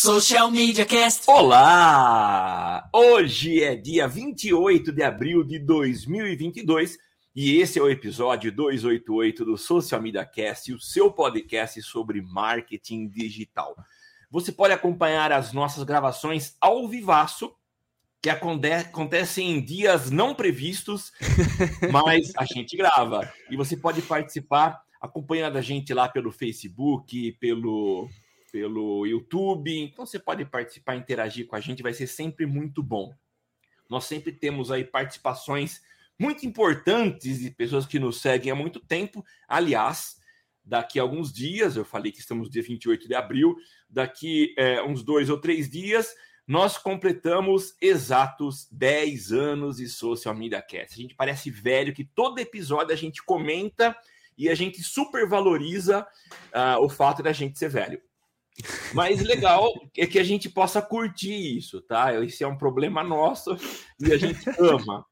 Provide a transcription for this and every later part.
Social Media Cast. Olá! Hoje é dia 28 de abril de 2022 e esse é o episódio 288 do Social Media Cast, o seu podcast sobre marketing digital. Você pode acompanhar as nossas gravações ao vivaço, que acontecem em dias não previstos, mas a gente grava. E você pode participar acompanhando a gente lá pelo Facebook, pelo pelo YouTube. Então você pode participar, interagir com a gente, vai ser sempre muito bom. Nós sempre temos aí participações muito importantes de pessoas que nos seguem há muito tempo. Aliás, daqui a alguns dias, eu falei que estamos dia 28 de abril, daqui é, uns dois ou três dias, nós completamos exatos 10 anos de Social Media Cast. A gente parece velho que todo episódio a gente comenta e a gente supervaloriza uh, o fato da gente ser velho. Mas legal é que a gente possa curtir isso, tá? Esse é um problema nosso e a gente ama.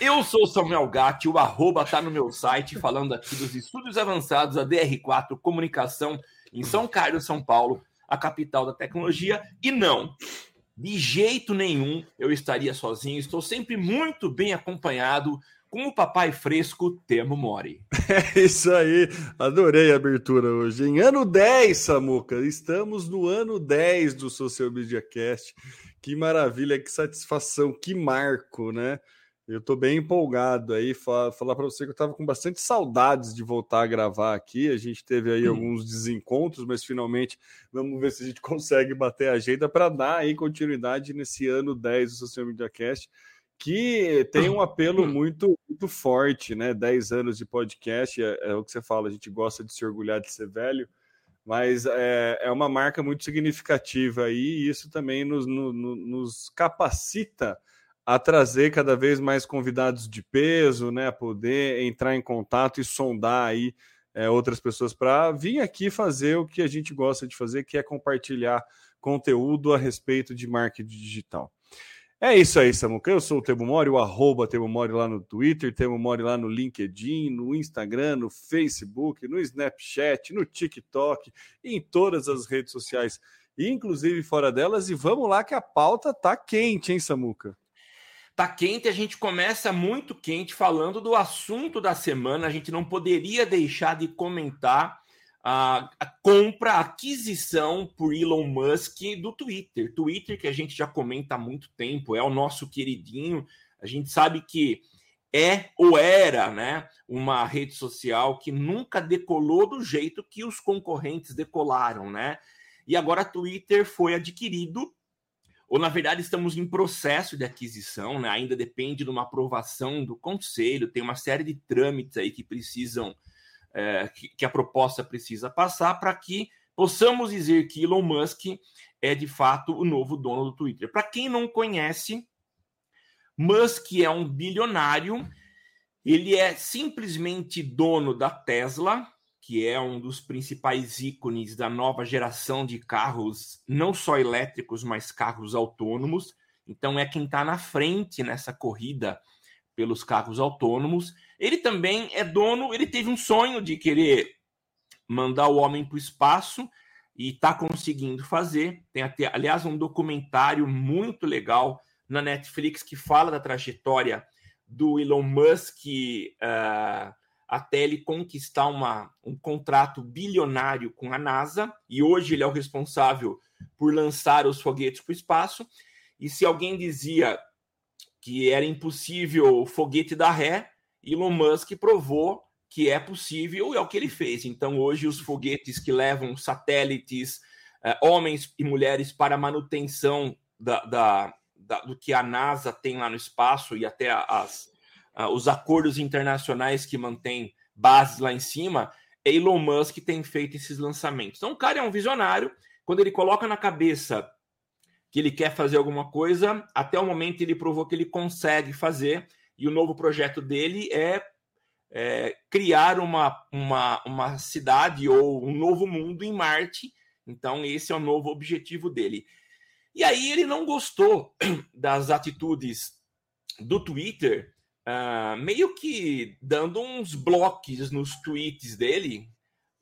Eu sou Samuel Gatti, o arroba tá no meu site, falando aqui dos estudos avançados da DR4 Comunicação em São Carlos, São Paulo, a capital da tecnologia. E não, de jeito nenhum eu estaria sozinho, estou sempre muito bem acompanhado com o papai fresco Temo Mori. É isso aí, adorei a abertura hoje. Em ano 10, Samuca, estamos no ano 10 do Social Media Cast. Que maravilha, que satisfação, que marco, né? Eu estou bem empolgado aí, falar, falar para você que eu estava com bastante saudades de voltar a gravar aqui. A gente teve aí hum. alguns desencontros, mas finalmente vamos ver se a gente consegue bater a agenda para dar aí continuidade nesse ano 10 do Social Media Cast que tem um apelo muito, muito forte, né? 10 anos de podcast, é, é, o que você fala, a gente gosta de se orgulhar de ser velho, mas é, é uma marca muito significativa aí, e isso também nos, no, nos capacita a trazer cada vez mais convidados de peso, né? A poder entrar em contato e sondar aí é, outras pessoas para vir aqui fazer o que a gente gosta de fazer, que é compartilhar conteúdo a respeito de marketing digital. É isso aí, Samuca. Eu sou o Temo Mori, o arroba Temo Mori lá no Twitter, Temo Mori lá no LinkedIn, no Instagram, no Facebook, no Snapchat, no TikTok, em todas as redes sociais, inclusive fora delas. E vamos lá que a pauta tá quente, hein, Samuca? Tá quente, a gente começa muito quente falando do assunto da semana. A gente não poderia deixar de comentar a, a, compra, a aquisição por Elon Musk do Twitter. Twitter, que a gente já comenta há muito tempo, é o nosso queridinho. A gente sabe que é ou era né, uma rede social que nunca decolou do jeito que os concorrentes decolaram, né? E agora Twitter foi adquirido, ou na verdade estamos em processo de aquisição, né? Ainda depende de uma aprovação do conselho, tem uma série de trâmites aí que precisam é, que, que, a proposta precisa passar para que possamos dizer que Elon Musk é de fato o novo dono do Twitter. Para quem não conhece, Musk é um bilionário, ele é simplesmente dono da Tesla, que é um dos principais ícones da nova geração de carros, não só elétricos, mas carros autônomos. Então é quem está na frente nessa corrida pelos carros autônomos. Ele também é dono, ele teve um sonho de querer mandar o homem para o espaço e está conseguindo fazer. Tem até, aliás, um documentário muito legal na Netflix que fala da trajetória do Elon Musk uh, até ele conquistar uma, um contrato bilionário com a NASA. E hoje ele é o responsável por lançar os foguetes para o espaço. E se alguém dizia que era impossível foguete dar ré, Elon Musk provou que é possível e é o que ele fez. Então, hoje, os foguetes que levam satélites, eh, homens e mulheres para manutenção da, da, da, do que a NASA tem lá no espaço e até as, os acordos internacionais que mantêm bases lá em cima, Elon Musk tem feito esses lançamentos. Então, o cara é um visionário. Quando ele coloca na cabeça que ele quer fazer alguma coisa, até o momento ele provou que ele consegue fazer, e o novo projeto dele é, é criar uma, uma, uma cidade ou um novo mundo em Marte. Então, esse é o novo objetivo dele. E aí ele não gostou das atitudes do Twitter, uh, meio que dando uns blocos nos tweets dele,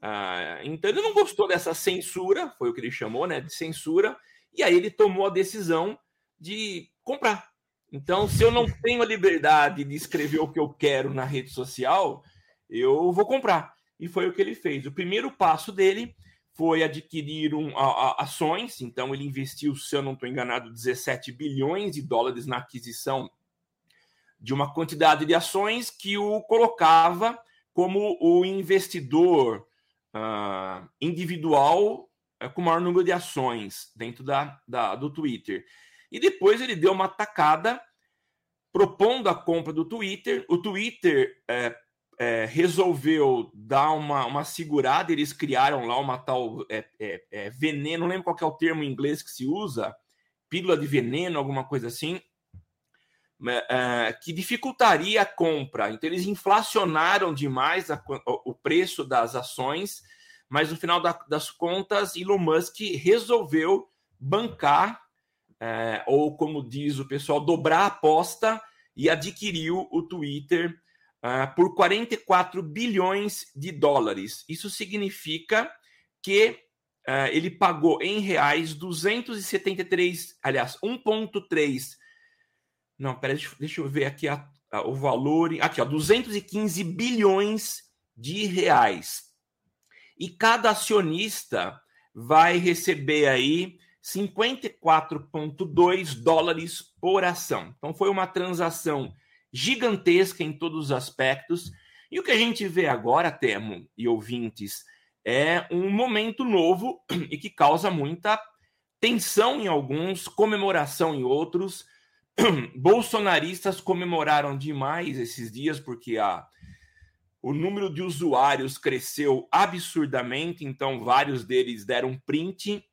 Uh, então ele não gostou dessa censura, foi o que ele chamou, né, de censura, e aí ele tomou a decisão de comprar. Então, se eu não tenho a liberdade de escrever o que eu quero na rede social, eu vou comprar. E foi o que ele fez. O primeiro passo dele foi adquirir um, a, a, ações, então ele investiu, se eu não estou enganado, 17 bilhões de dólares na aquisição de uma quantidade de ações que o colocava como o investidor uh, individual uh, com o maior número de ações dentro da, da, do Twitter. E depois ele deu uma tacada propondo a compra do Twitter. O Twitter é, é, resolveu dar uma, uma segurada, eles criaram lá uma tal é, é, é veneno, não lembro qual é o termo em inglês que se usa, pílula de veneno, alguma coisa assim, é, que dificultaria a compra. Então, eles inflacionaram demais a, o preço das ações, mas no final da, das contas, Elon Musk resolveu bancar, é, ou como diz o pessoal, dobrar a aposta e adquiriu o Twitter é, por 44 bilhões de dólares. Isso significa que é, ele pagou em reais 273, aliás, 1,3 não, peraí, deixa, deixa eu ver aqui a, a, o valor. Aqui, ó, 215 bilhões de reais. E cada acionista vai receber aí 54,2 dólares por ação. Então foi uma transação gigantesca em todos os aspectos. E o que a gente vê agora, Temo e ouvintes, é um momento novo e que causa muita tensão em alguns, comemoração em outros bolsonaristas comemoraram demais esses dias porque a, o número de usuários cresceu absurdamente, então vários deles deram print.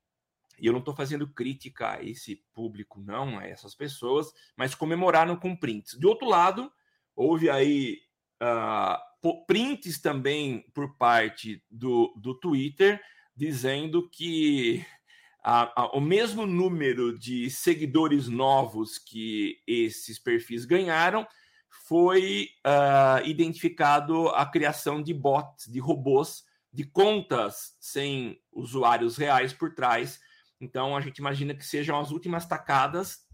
E eu não estou fazendo crítica a esse público, não, a essas pessoas, mas comemoraram com prints. De outro lado, houve aí uh, prints também por parte do, do Twitter dizendo que o mesmo número de seguidores novos que esses perfis ganharam, foi uh, identificado a criação de bots, de robôs, de contas sem usuários reais por trás. Então, a gente imagina que sejam as últimas tacadas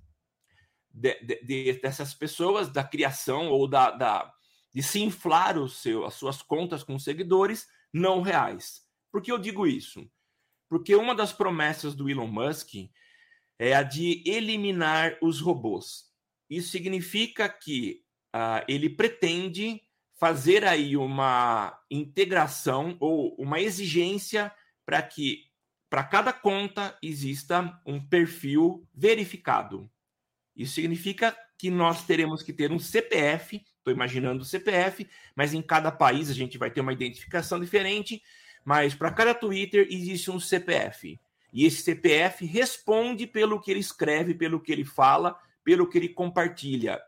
de, de, de, dessas pessoas, da criação ou da, da, de se inflar o seu, as suas contas com seguidores não reais. Por que eu digo isso? Porque uma das promessas do Elon Musk é a de eliminar os robôs. Isso significa que uh, ele pretende fazer aí uma integração ou uma exigência para que para cada conta exista um perfil verificado. Isso significa que nós teremos que ter um CPF, estou imaginando o CPF, mas em cada país a gente vai ter uma identificação diferente mas para cada Twitter existe um CPF. E esse CPF responde pelo que ele escreve, pelo que ele fala, pelo que ele compartilha.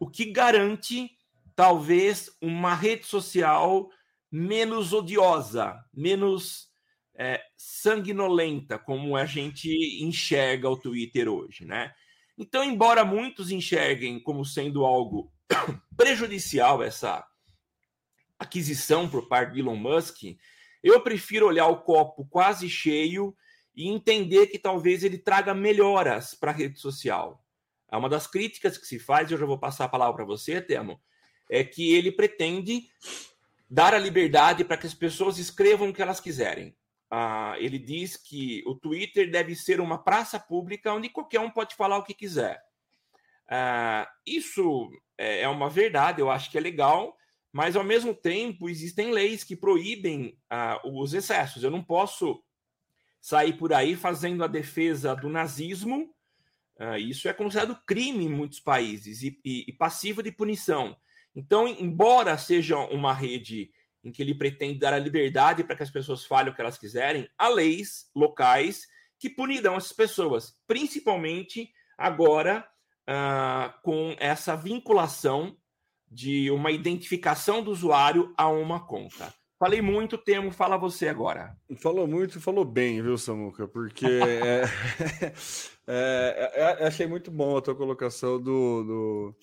O que garante, talvez, uma rede social menos odiosa, menos é, sanguinolenta, como a gente enxerga o Twitter hoje, né? Então, embora muitos enxerguem como sendo algo prejudicial essa aquisição por parte de Elon Musk, eu prefiro olhar o copo quase cheio e entender que talvez ele traga melhoras para a rede social. É uma das críticas que se faz, e eu já vou passar a palavra para você, Temo, é que ele pretende dar a liberdade para que as pessoas escrevam o que elas quiserem. Ah, ele diz que o Twitter deve ser uma praça pública onde qualquer um pode falar o que quiser. Ah, isso é, é uma verdade, eu acho que é legal, mas ao mesmo tempo existem leis que proíbem uh, os excessos. Eu não posso sair por aí fazendo a defesa do nazismo. Uh, isso é considerado crime em muitos países e, e, e, passivo de punição. Então, embora seja uma rede em que ele pretende dar a liberdade para que as pessoas falem o que elas quiserem, há leis locais que punirão essas pessoas, principalmente agora uh, com essa vinculação de uma identificação do usuário a uma conta. Falei muito, Temo, fala você agora. Falou muito falou bem, viu, Samuca? Porque é, é, é, é, achei muito bom a tua colocação do, do,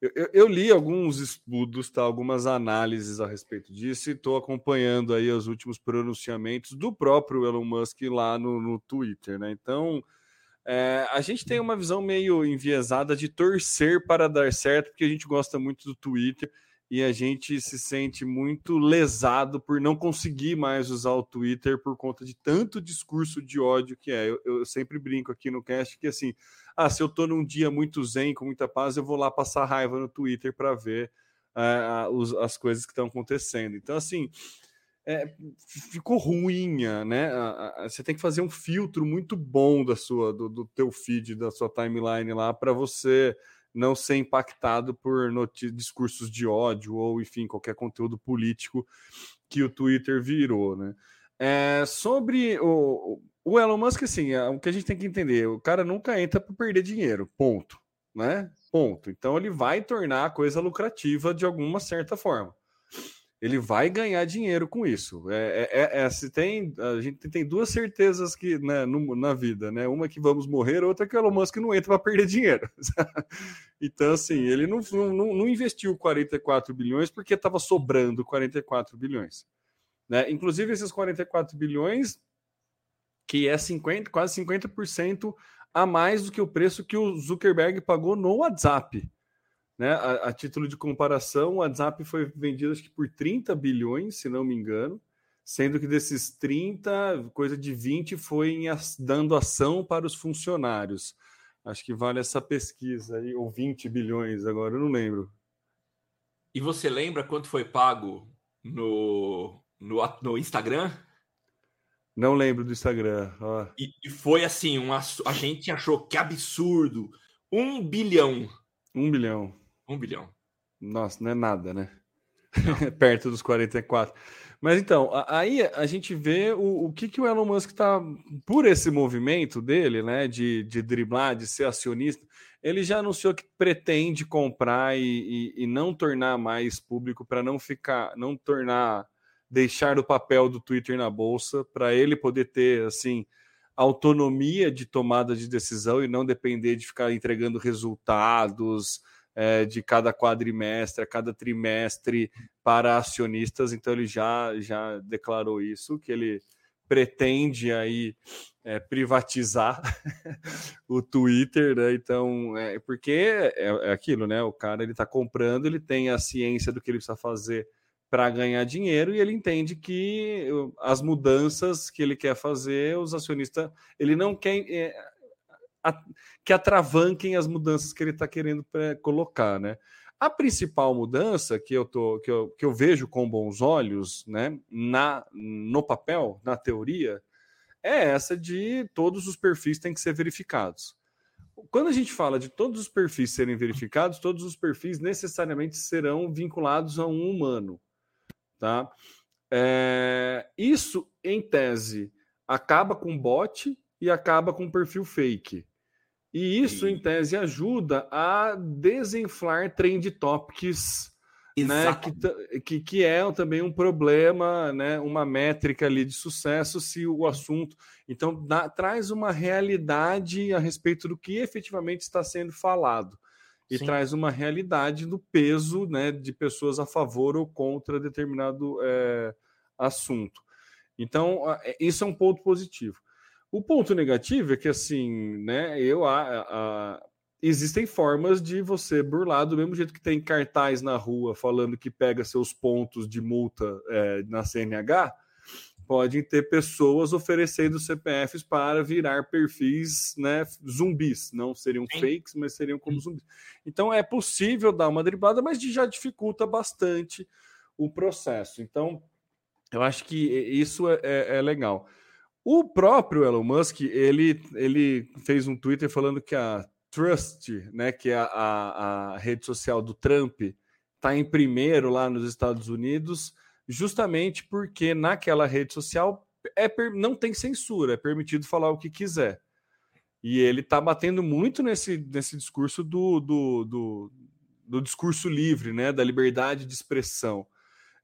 Eu, eu, eu, li alguns estudos, tá, algumas análises a respeito disso e estou acompanhando aí os últimos pronunciamentos do próprio Elon Musk lá no, no Twitter, né? Então, é, a gente tem uma visão meio enviesada de torcer para dar certo, porque a gente gosta muito do Twitter e a gente se sente muito lesado por não conseguir mais usar o Twitter por conta de tanto discurso de ódio que é. Eu, eu sempre brinco aqui no cast que assim, ah, se eu tô num dia muito zen, com muita paz, eu vou lá passar raiva no Twitter para ver uh, os, as coisas que estão acontecendo. Então, assim, é, ficou ruinha, né? Você tem que fazer um filtro muito bom da sua, do, do teu feed, da sua timeline lá, para você não ser impactado por discursos de ódio ou, enfim, qualquer conteúdo político que o Twitter virou, né? É, sobre o, o Elon Musk, assim, é, o que a gente tem que entender, o cara nunca entra para perder dinheiro, ponto, né? Ponto. Então ele vai tornar a coisa lucrativa de alguma certa forma ele vai ganhar dinheiro com isso. É, é, é, é, se tem, a gente tem duas certezas que né, no, na vida, né? Uma que vamos morrer, outra que o Elon Musk não entra para perder dinheiro. então, assim, ele não, não, não, investiu 44 bilhões porque estava sobrando 44 bilhões. Né? Inclusive, esses 44 bilhões, que é 50, quase 50% a mais do que o preço que o Zuckerberg pagou no WhatsApp. Né? A, a, título de comparação, o WhatsApp foi vendido acho que por 30 bilhões, se não me engano, sendo que desses 30, coisa de 20 foi em, dando ação para os funcionários. Acho que vale essa pesquisa aí, ou 20 bilhões, agora eu não lembro. E você lembra quanto foi pago no, no, no Instagram? Não lembro do Instagram. E, e, foi assim, um, a gente achou que absurdo. Um bilhão. Um bilhão. Um bilhão. Nossa, não é nada, né? Perto dos 44. Mas então, aí a gente vê o, o que, que o Elon Musk está, por esse movimento dele, né, de, de driblar, de ser acionista, ele já anunciou que pretende comprar e, e, e não tornar mais público para não ficar, não tornar, deixar o papel do Twitter na bolsa, para ele poder ter, assim, autonomia de tomada de decisão e não depender de ficar entregando resultados, é, de cada quadrimestre, a cada trimestre para acionistas. Então ele já, já declarou isso, que ele pretende aí é, privatizar o Twitter, né? Então, é, porque é, é, aquilo, né? O cara ele está comprando, ele tem a ciência do que ele precisa fazer para ganhar dinheiro e ele entende que as mudanças que ele quer fazer, os acionistas, ele não quer que atravanquem as mudanças que ele está querendo colocar, né? A principal mudança que eu, tô, que, eu, que eu vejo com bons olhos, né, na, no papel, na teoria, é essa de todos os perfis têm que ser verificados. Quando a gente fala de todos os perfis serem verificados, todos os perfis necessariamente serão vinculados a um humano, tá? É, isso, em tese, acaba com bot e acaba com perfil fake. E isso, em tese, ajuda a desinflar trend topics, né, que, que, que, é também um problema, né, uma métrica ali de sucesso se o assunto. Então, dá, traz uma realidade a respeito do que efetivamente está sendo falado. E Sim. traz uma realidade do peso né, de pessoas a favor ou contra determinado é, assunto. Então, isso é um ponto positivo. O ponto negativo é que, assim, né, eu a, a, existem formas de você burlar, do mesmo jeito que tem cartaz na rua falando que pega seus pontos de multa é, na CNH, podem ter pessoas oferecendo CPFs para virar perfis né, zumbis. Não seriam Sim. fakes, mas seriam como zumbis. Então é possível dar uma driblada, mas já dificulta bastante o processo. Então, eu acho que isso é, é, é legal. O próprio Elon Musk, ele, ele fez um Twitter falando que a Trust, né, que é a, a, rede social do Trump, está em primeiro lá nos Estados Unidos, justamente porque naquela rede social é, não tem censura, é permitido falar o que quiser. E ele está batendo muito nesse, nesse discurso do, do, do, do discurso livre, né, da liberdade de expressão.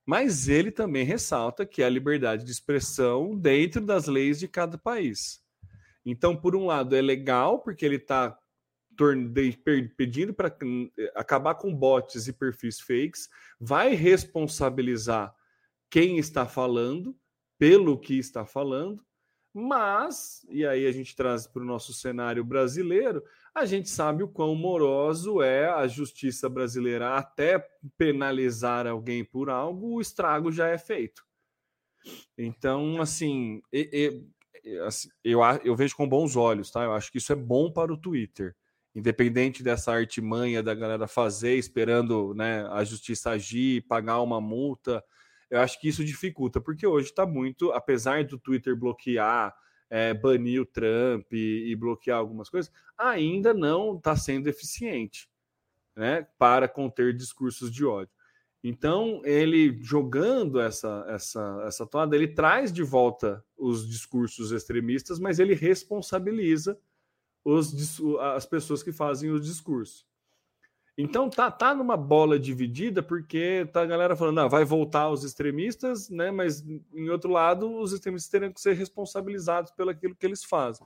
Mas ele também ressalta que a liberdade de expressão dentro das leis de cada país. Então, por um lado, é legal, porque ele está pedindo para acabar com bots e perfis fakes, vai responsabilizar quem está falando pelo que está falando, mas, e aí a gente traz para o nosso cenário brasileiro, a gente sabe o quão moroso é a justiça brasileira até penalizar alguém por algo, o estrago já é feito. Então, assim, assim eu, eu vejo com bons olhos, tá? Eu acho que isso é bom para o Twitter. Independente dessa artimanha da galera fazer, esperando né, a justiça agir, pagar uma multa, eu acho que isso dificulta, porque hoje está muito, apesar do Twitter bloquear, é, banir o Trump e, e bloquear algumas coisas, ainda não está sendo eficiente né, para conter discursos de ódio. Então, ele jogando essa, essa, essa toada, ele traz de volta os discursos extremistas, mas ele responsabiliza os, as pessoas que fazem os discursos. Então tá, tá numa bola dividida porque tá a galera falando, não, vai voltar os extremistas, né? Mas em outro lado, os extremistas teriam que ser responsabilizados pelo aquilo que eles fazem.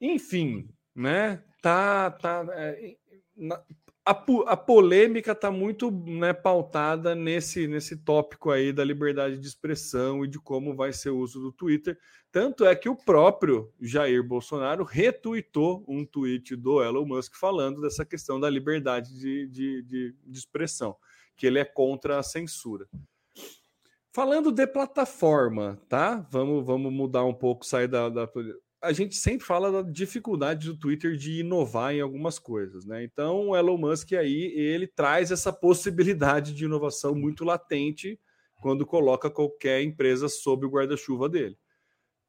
Enfim, né? Tá, tá. É, na, a, a, polêmica está muito né, pautada nesse, nesse tópico aí da liberdade de expressão e de como vai ser o uso do Twitter. Tanto é que o próprio Jair Bolsonaro retuitou um tweet do Elon Musk falando dessa questão da liberdade de, de, de, de expressão, que ele é contra a censura. Falando de plataforma, tá? Vamos, vamos mudar um pouco, sair da, da a gente sempre fala da dificuldade do Twitter de inovar em algumas coisas, né? Então, o Elon Musk aí, ele traz essa possibilidade de inovação muito latente quando coloca qualquer empresa sob o guarda-chuva dele.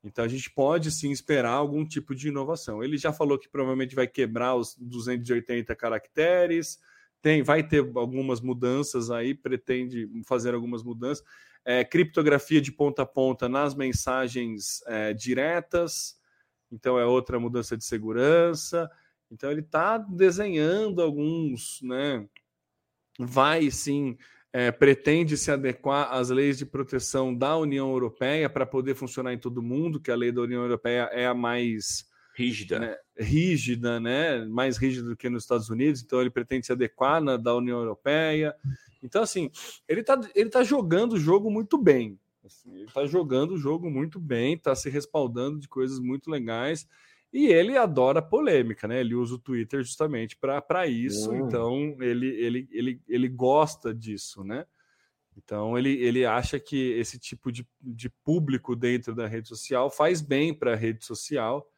Então, a gente pode sim esperar algum tipo de inovação. Ele já falou que provavelmente vai quebrar os 280 caracteres, tem, vai ter algumas mudanças aí, pretende fazer algumas mudanças. É, criptografia de ponta a ponta nas mensagens é, diretas então é outra mudança de segurança. Então ele está desenhando alguns, né? Vai sim, é, pretende se adequar às leis de proteção da União Europeia para poder funcionar em todo mundo, que a lei da União Europeia é a mais rígida, né? rígida, né? Mais rígida do que nos Estados Unidos. Então ele pretende se adequar na da União Europeia. Então assim, ele está ele tá jogando o jogo muito bem. Assim, ele está jogando o jogo muito bem, está se respaldando de coisas muito legais. E ele adora polêmica, né? Ele usa o Twitter justamente para isso, uhum. então ele, ele, ele, ele gosta disso, né? Então ele, ele acha que esse tipo de, de público dentro da rede social faz bem para a rede social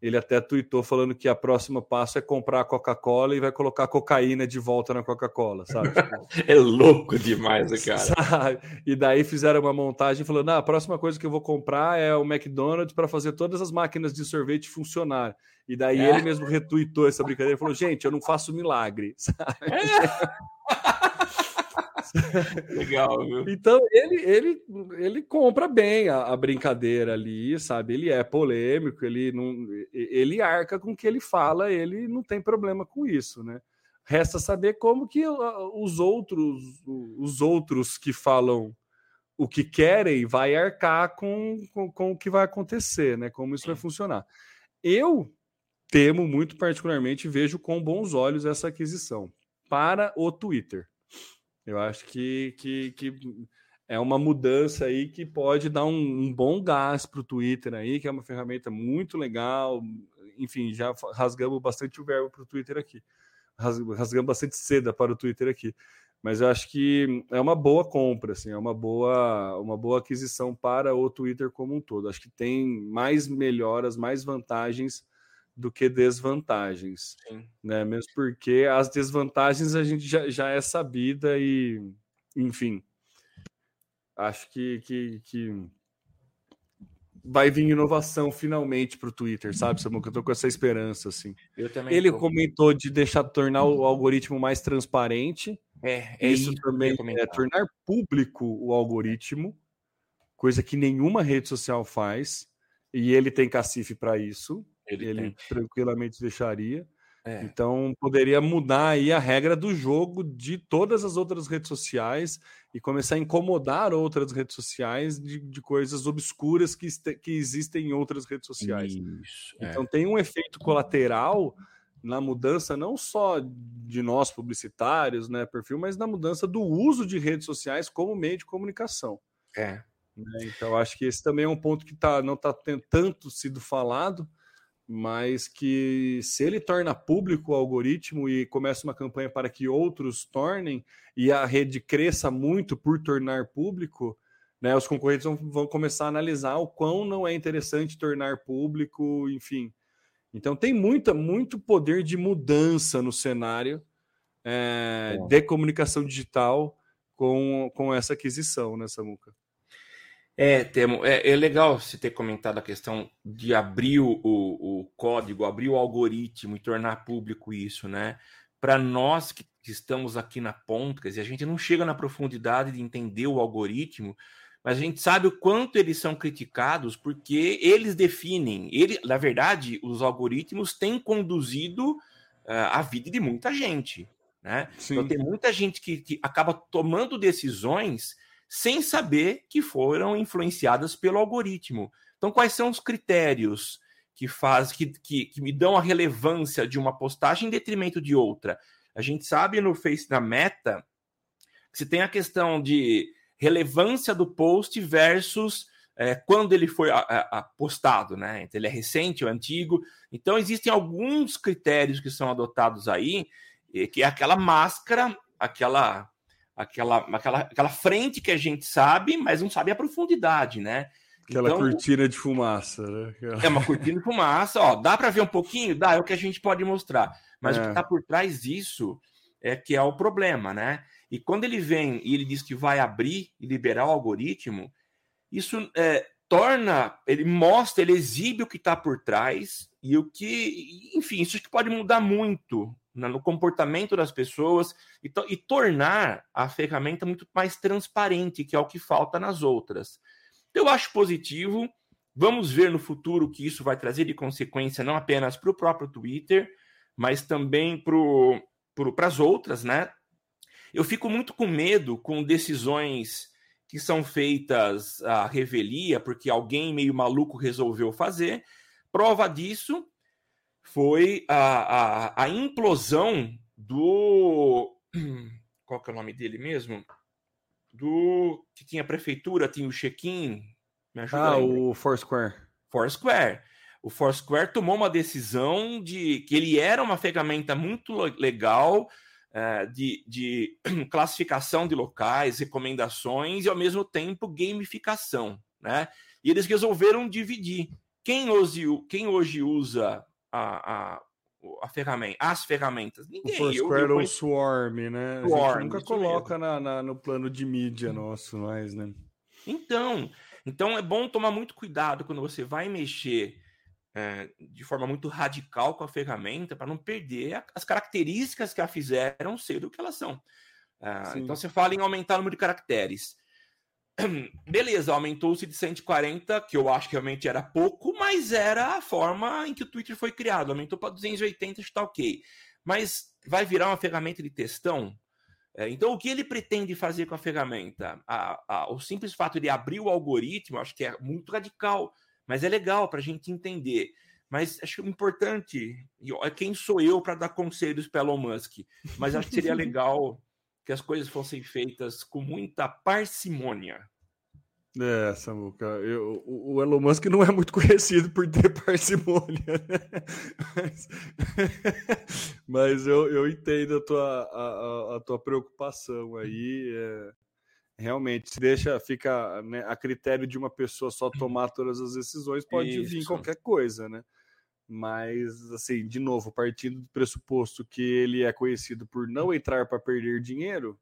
ele até tweetou falando que a próxima passo é comprar a Coca-Cola e vai colocar cocaína de volta na Coca-Cola, sabe? é louco demais, cara. Sabe? E daí fizeram uma montagem falando: ah, a próxima coisa que eu vou comprar é o McDonald's para fazer todas as máquinas de sorvete funcionar. E daí é. ele mesmo retweetou essa brincadeira e falou: gente, eu não faço milagre. Sabe? É. Legal, viu? Então ele, ele, ele compra bem a, a, brincadeira ali, sabe? Ele é polêmico, ele não, ele arca com o que ele fala, ele não tem problema com isso, né? Resta saber como que os outros, os outros que falam o que querem vai arcar com, com, com o que vai acontecer, né? Como isso vai funcionar. Eu temo muito particularmente, vejo com bons olhos essa aquisição para o Twitter. Eu acho que, que, que é uma mudança aí que pode dar um, um bom gás para o Twitter aí, que é uma ferramenta muito legal. Enfim, já rasgamos bastante o verbo para o Twitter aqui. Rasgamos bastante seda para o Twitter aqui. Mas eu acho que é uma boa compra, assim, é uma boa, uma boa aquisição para o Twitter como um todo. Acho que tem mais melhoras, mais vantagens do que desvantagens, Sim. né? Mesmo porque as desvantagens a gente já, já é sabida e, enfim, acho que, que, que vai vir inovação finalmente para o Twitter, sabe, Samuca? Eu tô com essa esperança, assim. Ele tô. comentou de deixar tornar o algoritmo mais transparente. É, é isso também é tornar público o algoritmo, coisa que nenhuma rede social faz, e ele tem cacife para isso. Ele, ele tranquilamente deixaria. É. Então poderia mudar aí a regra do jogo de todas as outras redes sociais e começar a incomodar outras redes sociais de, de coisas obscuras que, este, que existem em outras redes sociais. Isso, é. então é. tem um efeito colateral na mudança não só de nós publicitários, né, perfil, mas na mudança do uso de redes sociais como meio de comunicação. É. Né? Então, acho que esse também é um ponto que tá, não está tanto sido falado, mas que se ele torna público o algoritmo e começa uma campanha para que outros tornem, e a rede cresça muito por tornar público, né, os concorrentes vão, vão começar a analisar o quão não é interessante tornar público, enfim. Então tem muita, muito poder de mudança no cenário é, é. de comunicação digital com, com essa aquisição, né, Samuca? É, Temo, é, é, legal você ter comentado a questão de abrir o, o, código, abrir o algoritmo e tornar público isso, né? Para nós que, que, estamos aqui na ponta, quer dizer, a gente não chega na profundidade de entender o algoritmo, mas a gente sabe o quanto eles são criticados porque eles definem, ele, na verdade, os algoritmos têm conduzido uh, a vida de muita gente, né? Então tem muita gente que, que acaba tomando decisões sem saber que foram influenciadas pelo algoritmo. Então, quais são os critérios que faz que, que, que me dão a relevância de uma postagem em detrimento de outra? A gente sabe no Face na Meta que se tem a questão de relevância do post versus é, quando ele foi a, a, postado, né? Então, ele é recente ou antigo. Então, existem alguns critérios que são adotados aí, que é aquela máscara, aquela, aquela, aquela, aquela frente que a gente sabe, mas não sabe a profundidade, né? Aquela então, cortina de fumaça, né? É uma cortina de fumaça, ó. Dá para ver um pouquinho? Dá, é o que a gente pode mostrar. Mas é. o que está por trás disso é que é o problema, né? E quando ele vem e ele diz que vai abrir e liberar o algoritmo, isso é, torna, ele mostra, ele exibe o que está por trás e o que, enfim, isso que pode mudar muito no comportamento das pessoas e, e tornar a ferramenta muito mais transparente, que é o que falta nas outras. Eu acho positivo. Vamos ver no futuro o que isso vai trazer de consequência, não apenas para o próprio Twitter, mas também para as outras, né? Eu fico muito com medo com decisões que são feitas à revelia, porque alguém meio maluco resolveu fazer. Prova disso foi a, a, a implosão do. Qual que é o nome dele mesmo? Do. Que tinha prefeitura, tinha o check-in. Ah, aí, o Foursquare. Foursquare. O Foursquare tomou uma decisão de que ele era uma ferramenta muito legal é, de, de classificação de locais, recomendações e, ao mesmo tempo, gamificação. Né? E eles resolveram dividir. Quem hoje, quem hoje usa a, a, a ferramenta, as ferramentas? Ninguém. O Foursquare ou Swarm, né? Swarm, a gente nunca coloca na, na, no plano de mídia nosso, mais, né? Então, então é bom tomar muito cuidado quando você vai mexer é, de forma muito radical com a ferramenta para não perder as características que a fizeram ser do que elas são. É, então você fala em aumentar o número de caracteres. Beleza, aumentou-se de 140, que eu acho que realmente era pouco, mas era a forma em que o Twitter foi criado. Aumentou para 280, está ok. Mas vai virar uma ferramenta de textão? É, então, o que ele pretende fazer com a ferramenta? A, a, o simples fato de abrir o algoritmo, acho que é muito radical. Mas é legal para a gente entender. Mas acho importante, é quem sou eu para dar conselhos para Elon Musk? Mas acho que seria legal que as coisas fossem feitas com muita parcimônia. É, Samuca, eu, o Elon Musk não é muito conhecido por ter parcimônia, né? mas, mas eu, eu entendo a tua, a, a tua preocupação aí. É, realmente se deixa, fica né, a critério de uma pessoa só tomar todas as decisões, pode Isso. vir qualquer coisa, né? Mas, assim, de novo, partindo do pressuposto que ele é conhecido por não entrar para perder dinheiro,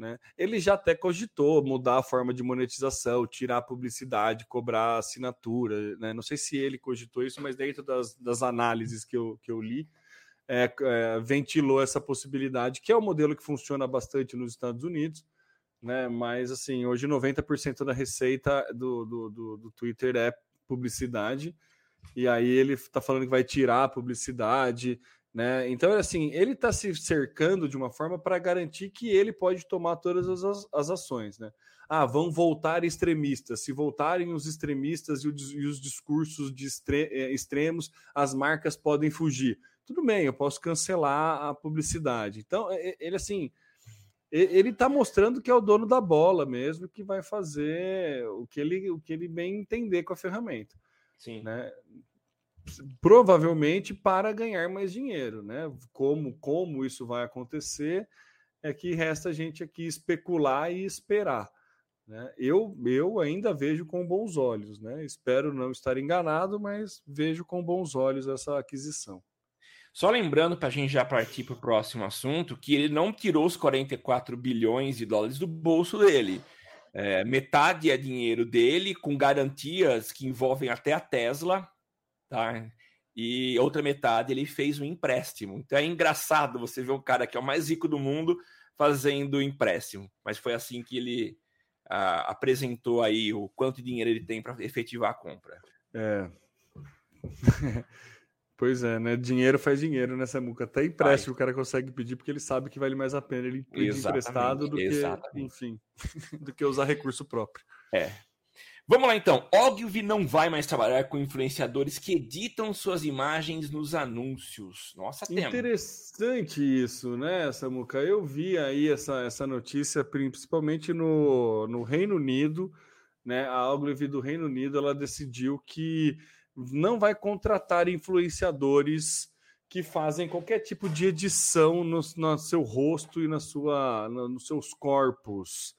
né? Ele já até cogitou mudar a forma de monetização, tirar a publicidade, cobrar assinatura, né? Não sei se ele cogitou isso, mas dentro das, das análises que eu, que eu li, é, é, ventilou essa possibilidade, que é um modelo que funciona bastante nos Estados Unidos, né? Mas assim, hoje 90% da receita do, do, do, do, Twitter é publicidade, e aí ele está falando que vai tirar a publicidade, né? Então, assim, ele está se cercando de uma forma para garantir que ele pode tomar todas as, as ações, né? Ah, vão voltar extremistas. Se voltarem os extremistas e, o, e os discursos de extre, eh, extremos, as marcas podem fugir tudo bem, eu posso cancelar a publicidade. Então, ele assim, ele está mostrando que é o dono da bola mesmo, que vai fazer o que ele, o que ele bem entender com a ferramenta. Sim. Né? Provavelmente para ganhar mais dinheiro, né? Como, como isso vai acontecer, é que resta a gente aqui especular e esperar. Né? Eu, eu ainda vejo com bons olhos, né? Espero não estar enganado, mas vejo com bons olhos essa aquisição. Só lembrando para a gente já partir para o próximo assunto, que ele não tirou os 44 bilhões de dólares do bolso dele. É, metade é dinheiro dele, com garantias que envolvem até a Tesla, tá? E outra metade ele fez um empréstimo. Então é engraçado você ver um cara que é o mais rico do mundo fazendo empréstimo. Mas foi assim que ele uh, apresentou aí o quanto dinheiro ele tem para efetivar a compra. É. Pois é, né? Dinheiro faz dinheiro nessa muca. Até empréstimo Vai. o cara consegue pedir porque ele sabe que vale mais a pena ele pedir emprestado do exatamente. que, enfim, do que usar recurso próprio. É. Vamos lá então. Ogilvy não vai mais trabalhar com influenciadores que editam suas imagens nos anúncios. Nossa, tema. Interessante isso, né, Samuca? Eu vi aí essa, essa notícia principalmente no, no Reino Unido, né? A Ogilvy do Reino Unido, ela decidiu que não vai contratar influenciadores que fazem qualquer tipo de edição no, no seu rosto e na sua, no, nos seus corpos.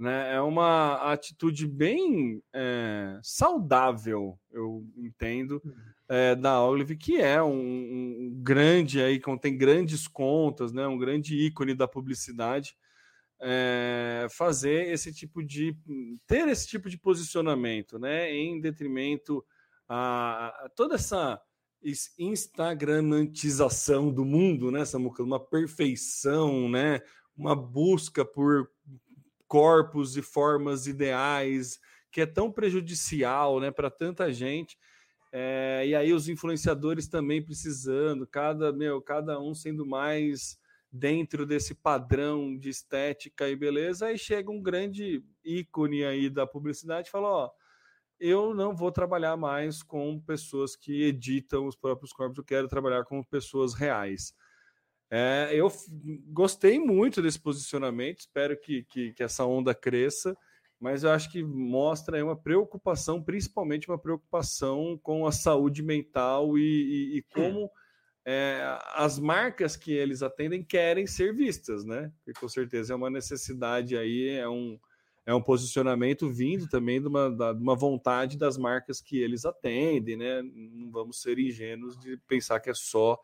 Né? É uma atitude bem é, saudável, eu entendo, é, da Olive, que é um, um, grande aí, contém grandes contas, né? um grande ícone da publicidade. É, fazer esse tipo de ter esse tipo de posicionamento, né, em detrimento a, a toda essa instagramantização do mundo, né, Samuca? Uma perfeição, né? Uma busca por corpos e formas ideais que é tão prejudicial, né, para tanta gente. É, e aí os influenciadores também precisando, cada meu, cada um sendo mais dentro desse padrão de estética e beleza, aí chega um grande ícone aí da publicidade e fala, ó, eu não vou trabalhar mais com pessoas que editam os próprios corpos, eu quero trabalhar com pessoas reais. É, eu gostei muito desse posicionamento, espero que, que, que, essa onda cresça, mas eu acho que mostra uma preocupação, principalmente uma preocupação com a saúde mental e, e, e como é, as marcas que eles atendem querem ser vistas, né? Porque com certeza é uma necessidade aí, é um, é um posicionamento vindo também de uma, de uma vontade das marcas que eles atendem, né? Não vamos ser ingênuos de pensar que é só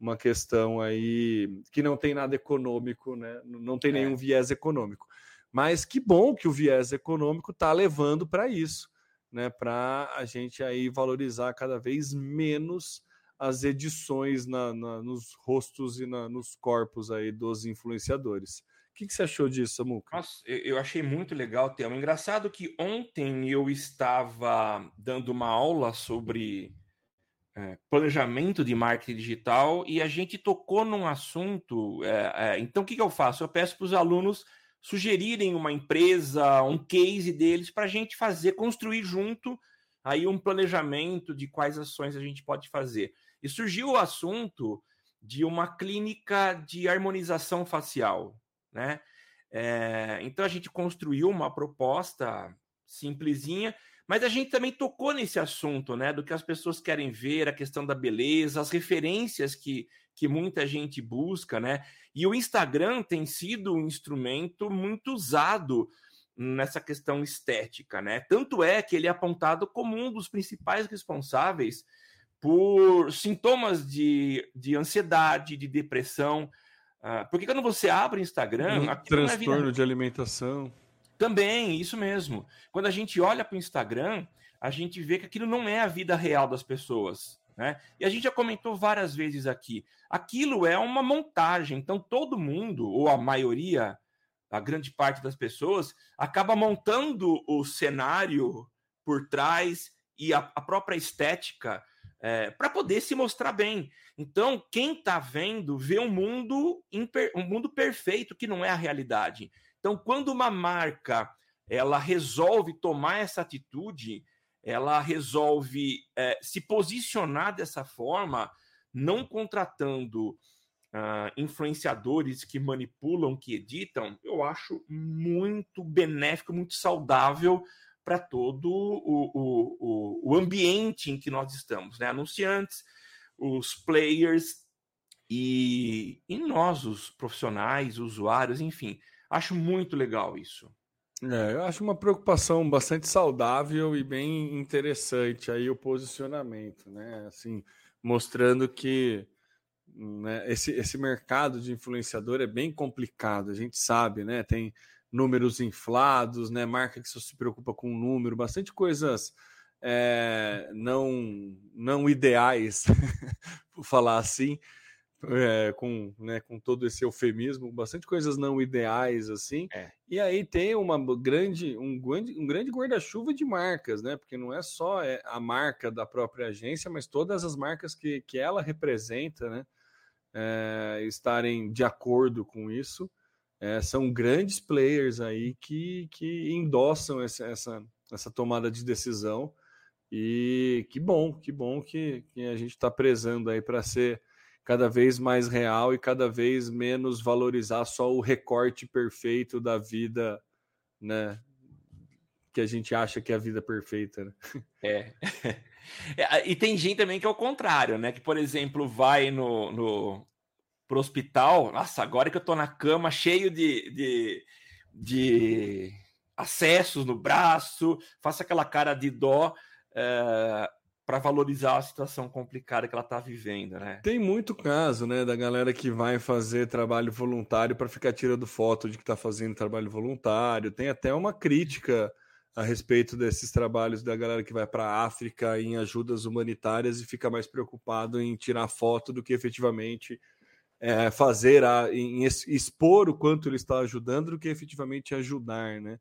uma questão aí que não tem nada econômico, né? Não tem nenhum é. viés econômico. Mas que bom que o viés econômico está levando para isso, né? Para a gente aí valorizar cada vez menos as edições na, na nos rostos e na, nos corpos aí dos influenciadores que, que você achou disso, Samuca? Nossa, eu achei muito legal o tema. Engraçado que ontem eu estava dando uma aula sobre é, planejamento de marketing digital e a gente tocou num assunto. É, é, então, o que, que eu faço? Eu peço para os alunos sugerirem uma empresa, um case deles para a gente fazer, construir junto aí um planejamento de quais ações a gente pode fazer. E surgiu o assunto de uma clínica de harmonização facial né? É, então a gente construiu uma proposta simplesinha, mas a gente também tocou nesse assunto, né? Do que as pessoas querem ver, a questão da beleza, as referências que, que muita gente busca, né? E o Instagram tem sido um instrumento muito usado nessa questão estética, né? Tanto é que ele é apontado como um dos principais responsáveis por sintomas de, de ansiedade, de depressão. Ah, porque quando você abre o Instagram. Um transtorno é de alimentação. Também, isso mesmo. Quando a gente olha para o Instagram, a gente vê que aquilo não é a vida real das pessoas. Né? E a gente já comentou várias vezes aqui. Aquilo é uma montagem. Então, todo mundo, ou a maioria, a grande parte das pessoas, acaba montando o cenário por trás e a, a própria estética é, para poder se mostrar bem. Então, quem está vendo vê um mundo um mundo perfeito que não é a realidade. Então, quando uma marca ela resolve tomar essa atitude, ela resolve é, se posicionar dessa forma, não contratando uh, influenciadores que manipulam, que editam, eu acho muito benéfico, muito saudável para todo o, o, o, o, ambiente em que nós estamos, né? Anunciantes, os players e, e nós, os profissionais, usuários, enfim. Acho muito legal isso. É, eu acho uma preocupação bastante saudável e bem interessante aí o posicionamento, né? Assim, mostrando que né, esse, esse mercado de influenciador é bem complicado, a gente sabe, né? Tem números inflados, né? Marca que só se preocupa com o número, bastante coisas é, não, não ideais, por falar assim, é, com, né, com todo esse eufemismo, bastante coisas não ideais assim. É. E aí tem uma grande, um grande, um grande guarda-chuva de marcas, né? Porque não é só é, a marca da própria agência, mas todas as marcas que, que ela representa, né? É, estarem de acordo com isso. É, são grandes players aí que, que endossam essa, essa, essa tomada de decisão. E que bom, que bom que, que a gente está prezando aí para ser cada vez mais real e cada vez menos valorizar só o recorte perfeito da vida, né? Que a gente acha que é a vida perfeita, né? É. é. E tem gente também que é o contrário, né? Que, por exemplo, vai no, no, pro hospital. Nossa, agora que eu tô na cama, cheio de, de, de acessos no braço, faço aquela cara de dó é, para valorizar a situação complicada que ela tá vivendo, né? Tem muito caso, né, da galera que vai fazer trabalho voluntário para ficar tirando foto de que tá fazendo trabalho voluntário. Tem até uma crítica a respeito desses trabalhos da galera que vai para a África em ajudas humanitárias e fica mais preocupado em tirar foto do que efetivamente é, fazer, a, em expor o quanto ele está ajudando do que efetivamente ajudar, né?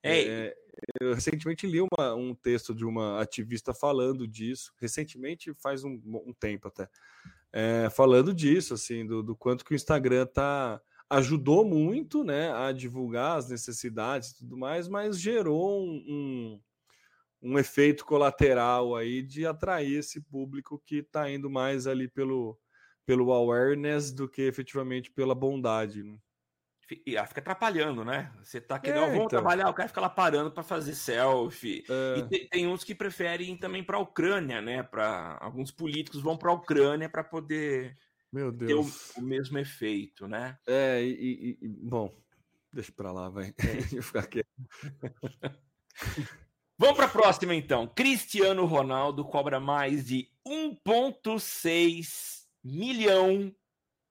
É, é, eu recentemente li uma, um texto de uma ativista falando disso, recentemente, faz um, um tempo até, é, falando disso, assim, do, do, quanto que o Instagram tá, ajudou muito, né, a divulgar as necessidades e tudo mais, mas gerou um, um, um efeito colateral aí de atrair esse público que está indo mais ali pelo, pelo awareness do que efetivamente pela bondade. Né? E fica atrapalhando, né? Você tá querendo, é, vamos então. trabalhar, o cara fica lá parando para fazer selfie. É. E tem, tem, uns que preferem também para a Ucrânia, né? Para alguns políticos vão para a Ucrânia para poder Meu Deus. ter o, o, mesmo efeito, né? É, e, e bom, deixa para lá, vai. É. ficar quieto. Vamos para a próxima então. Cristiano Ronaldo cobra mais de 1,6 milhão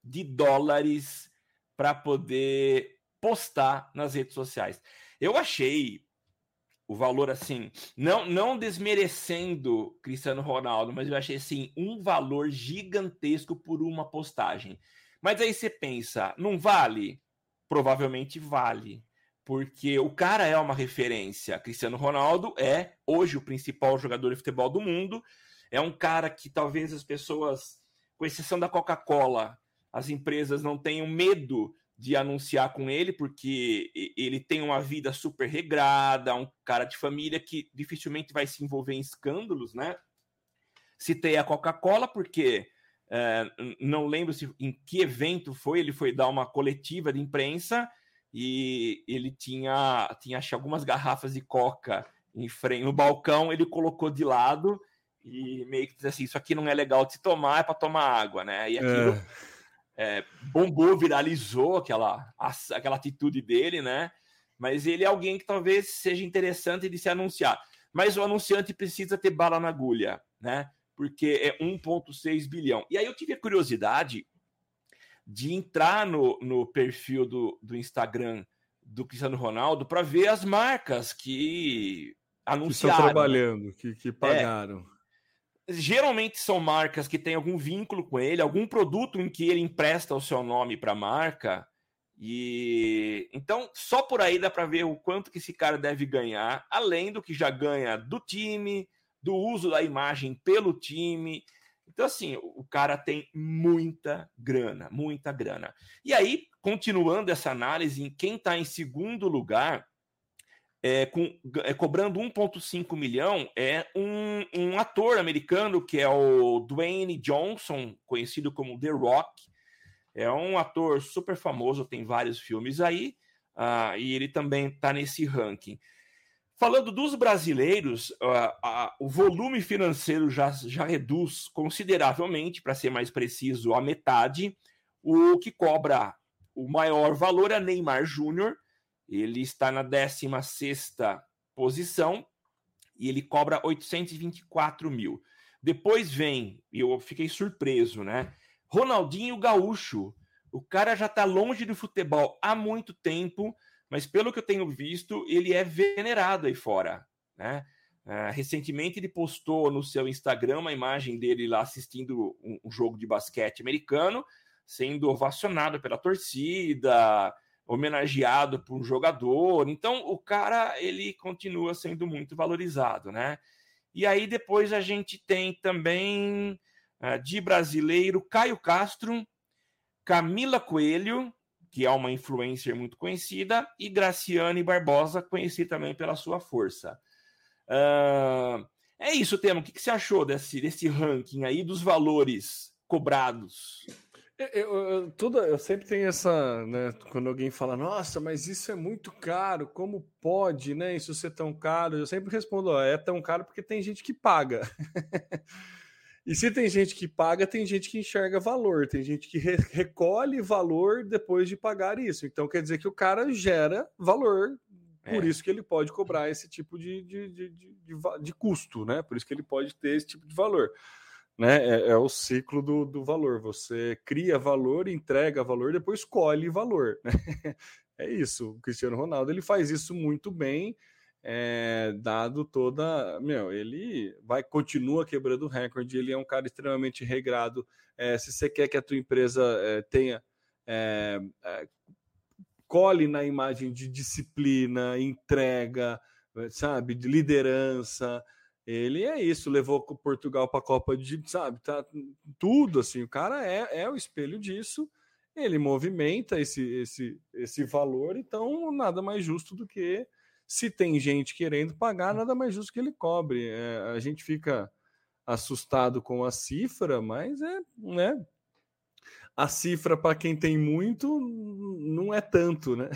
de dólares para poder postar nas redes sociais. Eu achei o valor assim, não não desmerecendo Cristiano Ronaldo, mas eu achei assim um valor gigantesco por uma postagem. Mas aí você pensa, não vale? Provavelmente vale, porque o cara é uma referência. Cristiano Ronaldo é hoje o principal jogador de futebol do mundo. É um cara que talvez as pessoas com exceção da Coca-Cola, as empresas não tenham medo de anunciar com ele, porque ele tem uma vida super regrada, um cara de família que dificilmente vai se envolver em escândalos, né? Citei a Coca-Cola porque é, não lembro se em que evento foi, ele foi dar uma coletiva de imprensa e ele tinha, tinha acho, algumas garrafas de coca em frente no balcão, ele colocou de lado e meio que diz assim: isso aqui não é legal de se tomar, é para tomar água, né? E aquilo é. É, bombou, viralizou aquela, aquela atitude dele, né? Mas ele é alguém que talvez seja interessante de se anunciar. Mas o anunciante precisa ter bala na agulha, né? Porque é 1,6 bilhão. E aí eu tive a curiosidade de entrar no, no perfil do, do Instagram do Cristiano Ronaldo para ver as marcas que anunciaram. Que estão trabalhando, que, que pagaram. É, geralmente são marcas que têm algum vínculo com ele, algum produto em que ele empresta o seu nome para a marca. E então só por aí dá para ver o quanto que esse cara deve ganhar, além do que já ganha do time, do uso da imagem pelo time. Então assim, o cara tem muita grana, muita grana. E aí, continuando essa análise, em quem está em segundo lugar é, com, é, cobrando 1,5 milhão é um, um, ator americano que é o Dwayne Johnson, conhecido como The Rock. É um ator super famoso, tem vários filmes aí, uh, e ele também está nesse ranking. Falando dos brasileiros, uh, uh, o volume financeiro já, já reduz consideravelmente, para ser mais preciso, a metade. O que cobra o maior valor é Neymar Júnior, ele está na 16 posição e ele cobra 824 mil. Depois vem, e eu fiquei surpreso, né? Ronaldinho Gaúcho. O cara já está longe do futebol há muito tempo, mas pelo que eu tenho visto, ele é venerado aí fora, né? Uh, recentemente ele postou no seu Instagram uma imagem dele lá assistindo um, um jogo de basquete americano, sendo ovacionado pela torcida, homenageado por um jogador. Então, o cara ele continua sendo muito valorizado, né? E aí depois a gente tem também uh, de brasileiro Caio Castro, Camila Coelho, que é uma influencer muito conhecida, e Graciane Barbosa, conhecida também pela sua força. Uh, é isso, Temo. O que, que você achou desse, desse ranking aí dos valores cobrados? Eu, eu, tudo, eu sempre tenho essa, né? Quando alguém fala, nossa, mas isso é muito caro, como pode, né? Isso ser tão caro? Eu sempre respondo, ó, é tão caro porque tem gente que paga. e se tem gente que paga, tem gente que enxerga valor, tem gente que re recolhe valor depois de pagar isso. Então quer dizer que o cara gera valor, por é. isso que ele pode cobrar esse tipo de, de, de, de, de custo, né? Por isso que ele pode ter esse tipo de valor né? É, é, o ciclo do, do valor. Você cria valor, entrega valor, depois colhe valor. Né? É isso. O Cristiano Ronaldo ele faz isso muito bem, é, dado toda. Meu, ele vai continua quebrando recorde. Ele é um cara extremamente regrado. É, se você quer que a tua empresa é, tenha colhe na imagem de disciplina, entrega, sabe, de liderança. Ele é isso, levou Portugal para a Copa de, sabe, tá tudo assim. O cara é, é o espelho disso. Ele movimenta esse, esse, esse valor, então nada mais justo do que se tem gente querendo pagar, nada mais justo que ele cobre. É, a gente fica assustado com a cifra, mas é, né? A cifra para quem tem muito não é tanto, né?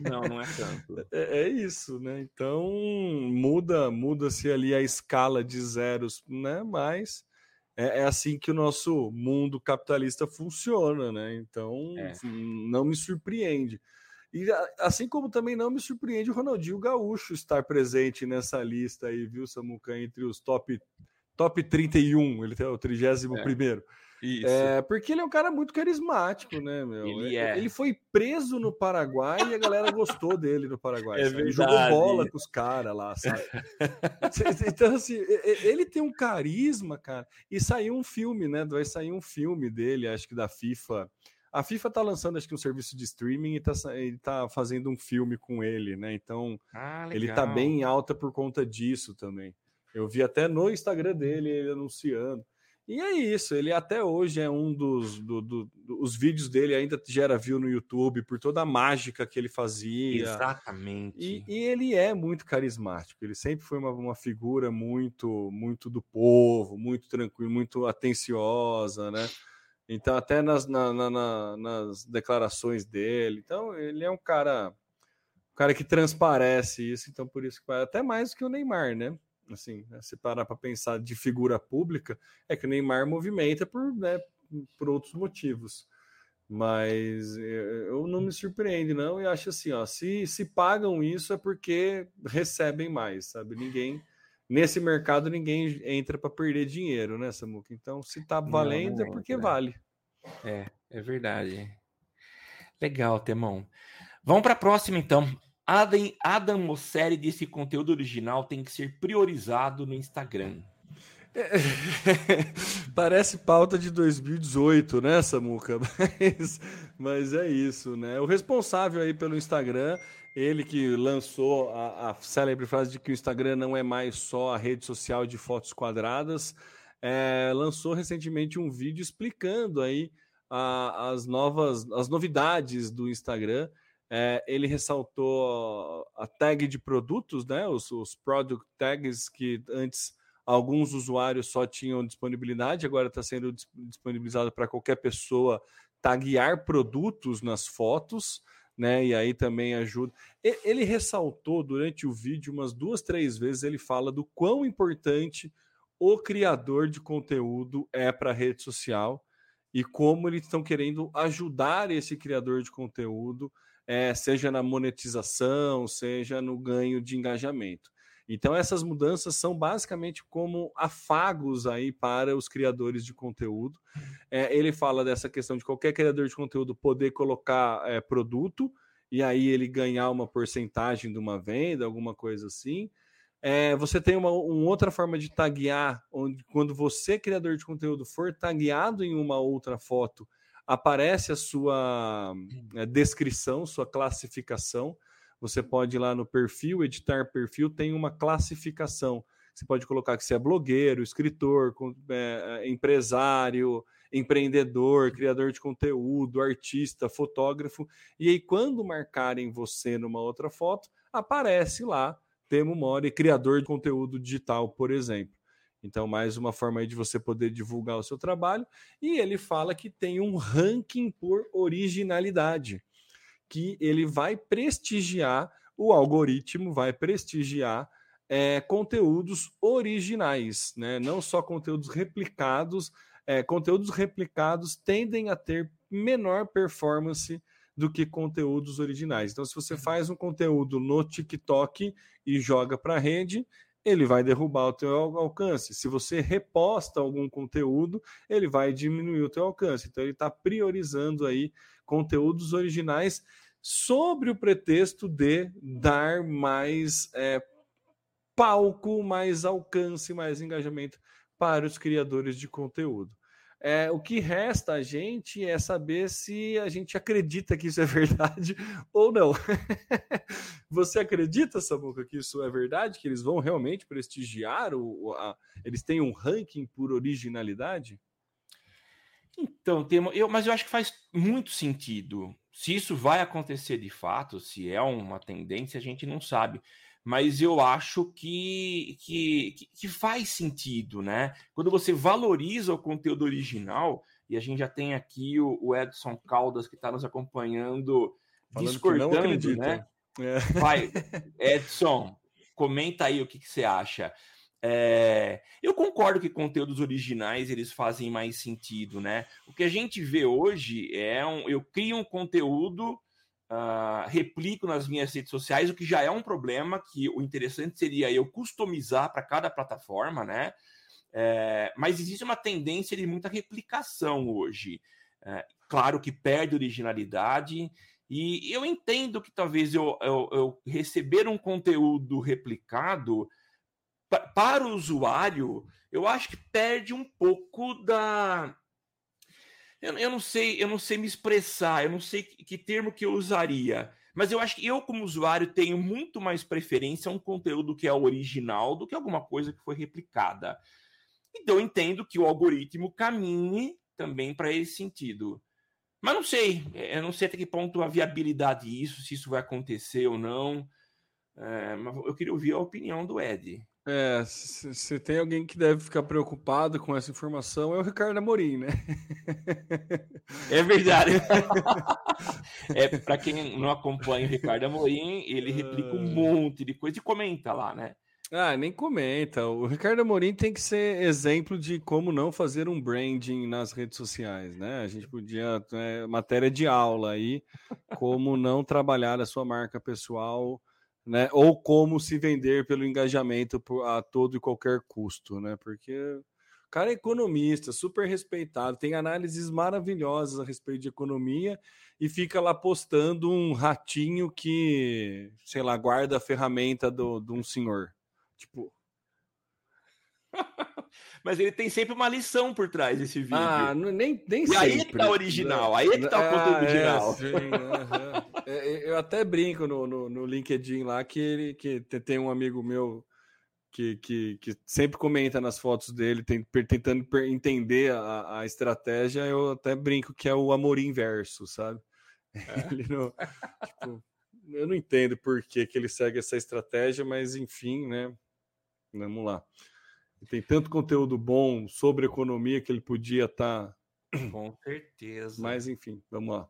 Não, não é tanto. É, é isso, né? Então muda, muda-se ali a escala de zeros, né? Mas é, é, assim que o nosso mundo capitalista funciona, né? Então é. não me surpreende. E assim como também não me surpreende o Ronaldinho Gaúcho estar presente nessa lista aí, viu, Samuca, entre os top top 31, ele é o 31 é. Isso. É, porque ele é um cara muito carismático, né, meu? Ele, é. ele foi preso no Paraguai e a galera gostou dele no Paraguai. É ele jogou bola com os caras lá, sabe? então, assim, ele tem um carisma, cara. E saiu um filme, né? Vai sair um filme dele, acho que da FIFA. A FIFA tá lançando, acho que um serviço de streaming e tá, ele tá fazendo um filme com ele, né? Então, ah, ele tá bem em alta por conta disso também. Eu vi até no Instagram dele ele anunciando. E é isso, ele até hoje é um dos do, do, do, os vídeos dele ainda gera view no YouTube por toda a mágica que ele fazia. Exatamente. E, e ele é muito carismático. Ele sempre foi uma, uma figura muito muito do povo, muito tranquilo, muito atenciosa, né? Então até nas, na, na, nas declarações dele, então ele é um cara, um cara que transparece isso. Então por isso que até mais que o Neymar, né? Assim, né, se parar para pensar de figura pública, é que o Neymar movimenta por, né, por outros motivos. Mas eu não me surpreende, não, e acho assim, ó, se, se pagam isso é porque recebem mais, sabe? Ninguém, nesse mercado, ninguém entra para perder dinheiro, né, Samuca? Então, se tá valendo não, não é porque vale. É, é verdade. Legal, Temão. Vamos para a próxima, então. Adam, Adam Mosseri disse que conteúdo original tem que ser priorizado no Instagram. É, parece pauta de 2018, né, Samuca? Mas, mas é isso, né? O responsável aí pelo Instagram, ele que lançou a, a célebre frase de que o Instagram não é mais só a rede social de fotos quadradas, é, lançou recentemente um vídeo explicando aí a, as novas, as novidades do Instagram É, ele ressaltou a tag de produtos, né? Os, os product tags que antes alguns usuários só tinham disponibilidade, agora está sendo disponibilizado para qualquer pessoa taguear produtos nas fotos, né? E aí também ajuda. Ele ressaltou durante o vídeo umas duas, três vezes, ele fala do quão importante o criador de conteúdo é para a rede social e como eles estão querendo ajudar esse criador de conteúdo é, seja na monetização, seja no ganho de engajamento. Então, essas mudanças são basicamente como afagos aí para os criadores de conteúdo. É, ele fala dessa questão de qualquer criador de conteúdo poder colocar é, produto e aí ele ganhar uma porcentagem de uma venda, alguma coisa assim. É, você tem uma, uma, outra forma de taguear, onde quando você, criador de conteúdo, for tagueado em uma outra foto, aparece a sua é, descrição, sua classificação. Você pode ir lá no perfil, editar perfil, tem uma classificação. Você pode colocar que você é blogueiro, escritor, é, empresário, empreendedor, criador de conteúdo, artista, fotógrafo. E aí, quando marcarem você numa outra foto, aparece lá Temo Mori, criador de conteúdo digital, por exemplo. Então, mais uma forma aí de você poder divulgar o seu trabalho. E ele fala que tem um ranking por originalidade, que ele vai prestigiar, o algoritmo vai prestigiar é, conteúdos originais, né? não só conteúdos replicados. É, conteúdos replicados tendem a ter menor performance do que conteúdos originais. Então, se você faz um conteúdo no TikTok e joga para a rede, ele vai derrubar o teu alcance. Se você reposta algum conteúdo, ele vai diminuir o teu alcance. Então ele está priorizando aí conteúdos originais sobre o pretexto de dar mais é, palco, mais alcance, mais engajamento para os criadores de conteúdo. É, o que resta a gente é saber se a gente acredita que isso é verdade ou não. Você acredita, Samuca, que isso é verdade? Que eles vão realmente prestigiar? O, a, eles têm um ranking por originalidade? Então, tem, eu, mas eu acho que faz muito sentido. Se isso vai acontecer de fato, se é uma tendência, a gente não sabe mas eu acho que, que, que faz sentido, né? Quando você valoriza o conteúdo original, e a gente já tem aqui o, o Edson Caldas que está nos acompanhando, Falando discordando, né? É. Vai, Edson, comenta aí o que, que você acha. É, eu concordo que conteúdos originais eles fazem mais sentido, né? O que a gente vê hoje é um, eu crio um conteúdo uh, replico nas minhas redes sociais, o que já é um problema, que o interessante seria eu customizar para cada plataforma, né? É, mas existe uma tendência de muita replicação hoje. É, claro que perde originalidade, e eu entendo que talvez eu, eu, eu receber um conteúdo replicado para o usuário, eu acho que perde um pouco da, eu, eu não sei, eu não sei me expressar, eu não sei que, que termo que eu usaria. Mas eu acho que eu, como usuário, tenho muito mais preferência a um conteúdo que é original do que alguma coisa que foi replicada. Então eu entendo que o algoritmo caminhe também para esse sentido. Mas não sei, eu não sei até que ponto a viabilidade disso, se isso vai acontecer ou não. É, mas eu queria ouvir a opinião do Ed. É, se, se, tem alguém que deve ficar preocupado com essa informação é o Ricardo Amorim, né? É verdade. é, para quem não acompanha o Ricardo Amorim, ele replica um monte de coisa e comenta lá, né? Ah, nem comenta. O Ricardo Amorim tem que ser exemplo de como não fazer um branding nas redes sociais, né? A gente podia, é, matéria de aula aí, como não trabalhar a sua marca pessoal né? Ou como se vender pelo engajamento a todo e qualquer custo, né? Porque o cara é economista, super respeitado, tem análises maravilhosas a respeito de economia e fica lá postando um ratinho que, sei lá, guarda a ferramenta do, de um senhor. Tipo. Mas ele tem sempre uma lição por trás desse vídeo. Ah, nem, nem e sempre. aí é que tá original, aí é que tá o conteúdo ah, é, original. É, sim, é, eu até brinco no, no, no, LinkedIn lá que ele que tem um amigo meu que, que, que sempre comenta nas fotos dele, tem, tentando entender a, a estratégia. Eu até brinco que é o amor inverso, sabe? É. Ele não, tipo, eu não entendo por que, que ele segue essa estratégia, mas enfim, né? Vamos lá. Tem tanto conteúdo bom sobre economia que ele podia estar. Tá... Com certeza. Mas enfim, vamos lá.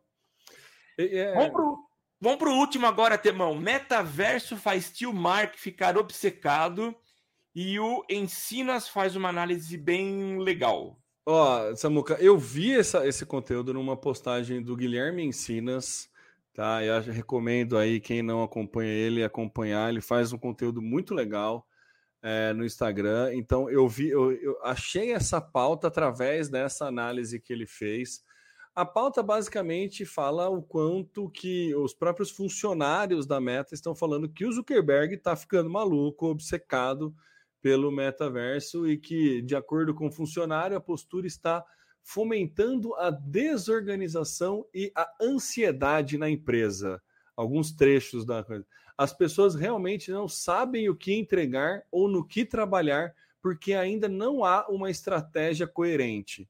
É... Vamos, pro, vamos pro último agora, Temão. Metaverso faz Tio Mark ficar obcecado e o Ensinas faz uma análise bem legal. Ó, oh, Samuca, eu vi essa, esse conteúdo numa postagem do Guilherme Ensinas, tá? Eu recomendo aí quem não acompanha ele acompanhar. Ele faz um conteúdo muito legal é, no Instagram. Então eu vi, eu, eu achei essa pauta através dessa análise que ele fez. A pauta basicamente fala o quanto que os próprios funcionários da Meta estão falando que o Zuckerberg está ficando maluco, obcecado pelo metaverso e que, de acordo com o funcionário, a postura está fomentando a desorganização e a ansiedade na empresa. Alguns trechos da coisa. As pessoas realmente não sabem o que entregar ou no que trabalhar porque ainda não há uma estratégia coerente.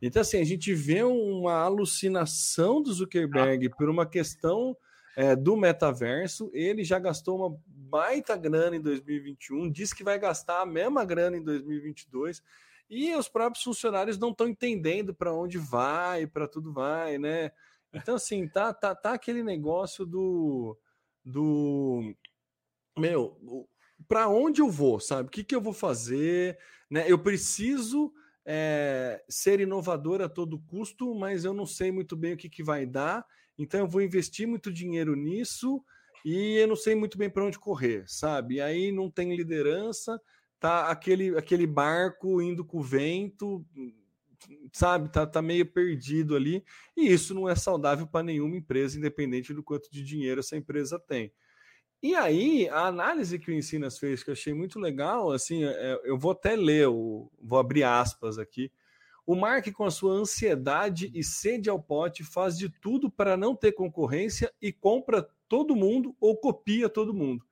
Então, assim, a gente vê uma alucinação do Zuckerberg por uma questão é, do metaverso. Ele já gastou uma baita grana em 2021, disse que vai gastar a mesma grana em 2022. E os próprios funcionários não estão entendendo para onde vai, para tudo vai, né? Então, assim, tá, tá, tá aquele negócio do. Do meu, para onde eu vou, sabe? O que, que eu vou fazer? Né? Eu preciso é, ser inovador a todo custo, mas eu não sei muito bem o que, que vai dar, então eu vou investir muito dinheiro nisso e eu não sei muito bem para onde correr, sabe? E aí não tem liderança, tá aquele, aquele barco indo com o vento, sabe? Tá, tá meio perdido ali, e isso não é saudável para nenhuma empresa, independente do quanto de dinheiro essa empresa tem. E aí, a análise que o Ensinas fez, que eu achei muito legal, assim, é, é, eu vou até ler, vou abrir aspas aqui. O Mark, com a sua ansiedade e sede ao pote, faz de tudo para não ter concorrência e compra todo mundo ou copia todo mundo.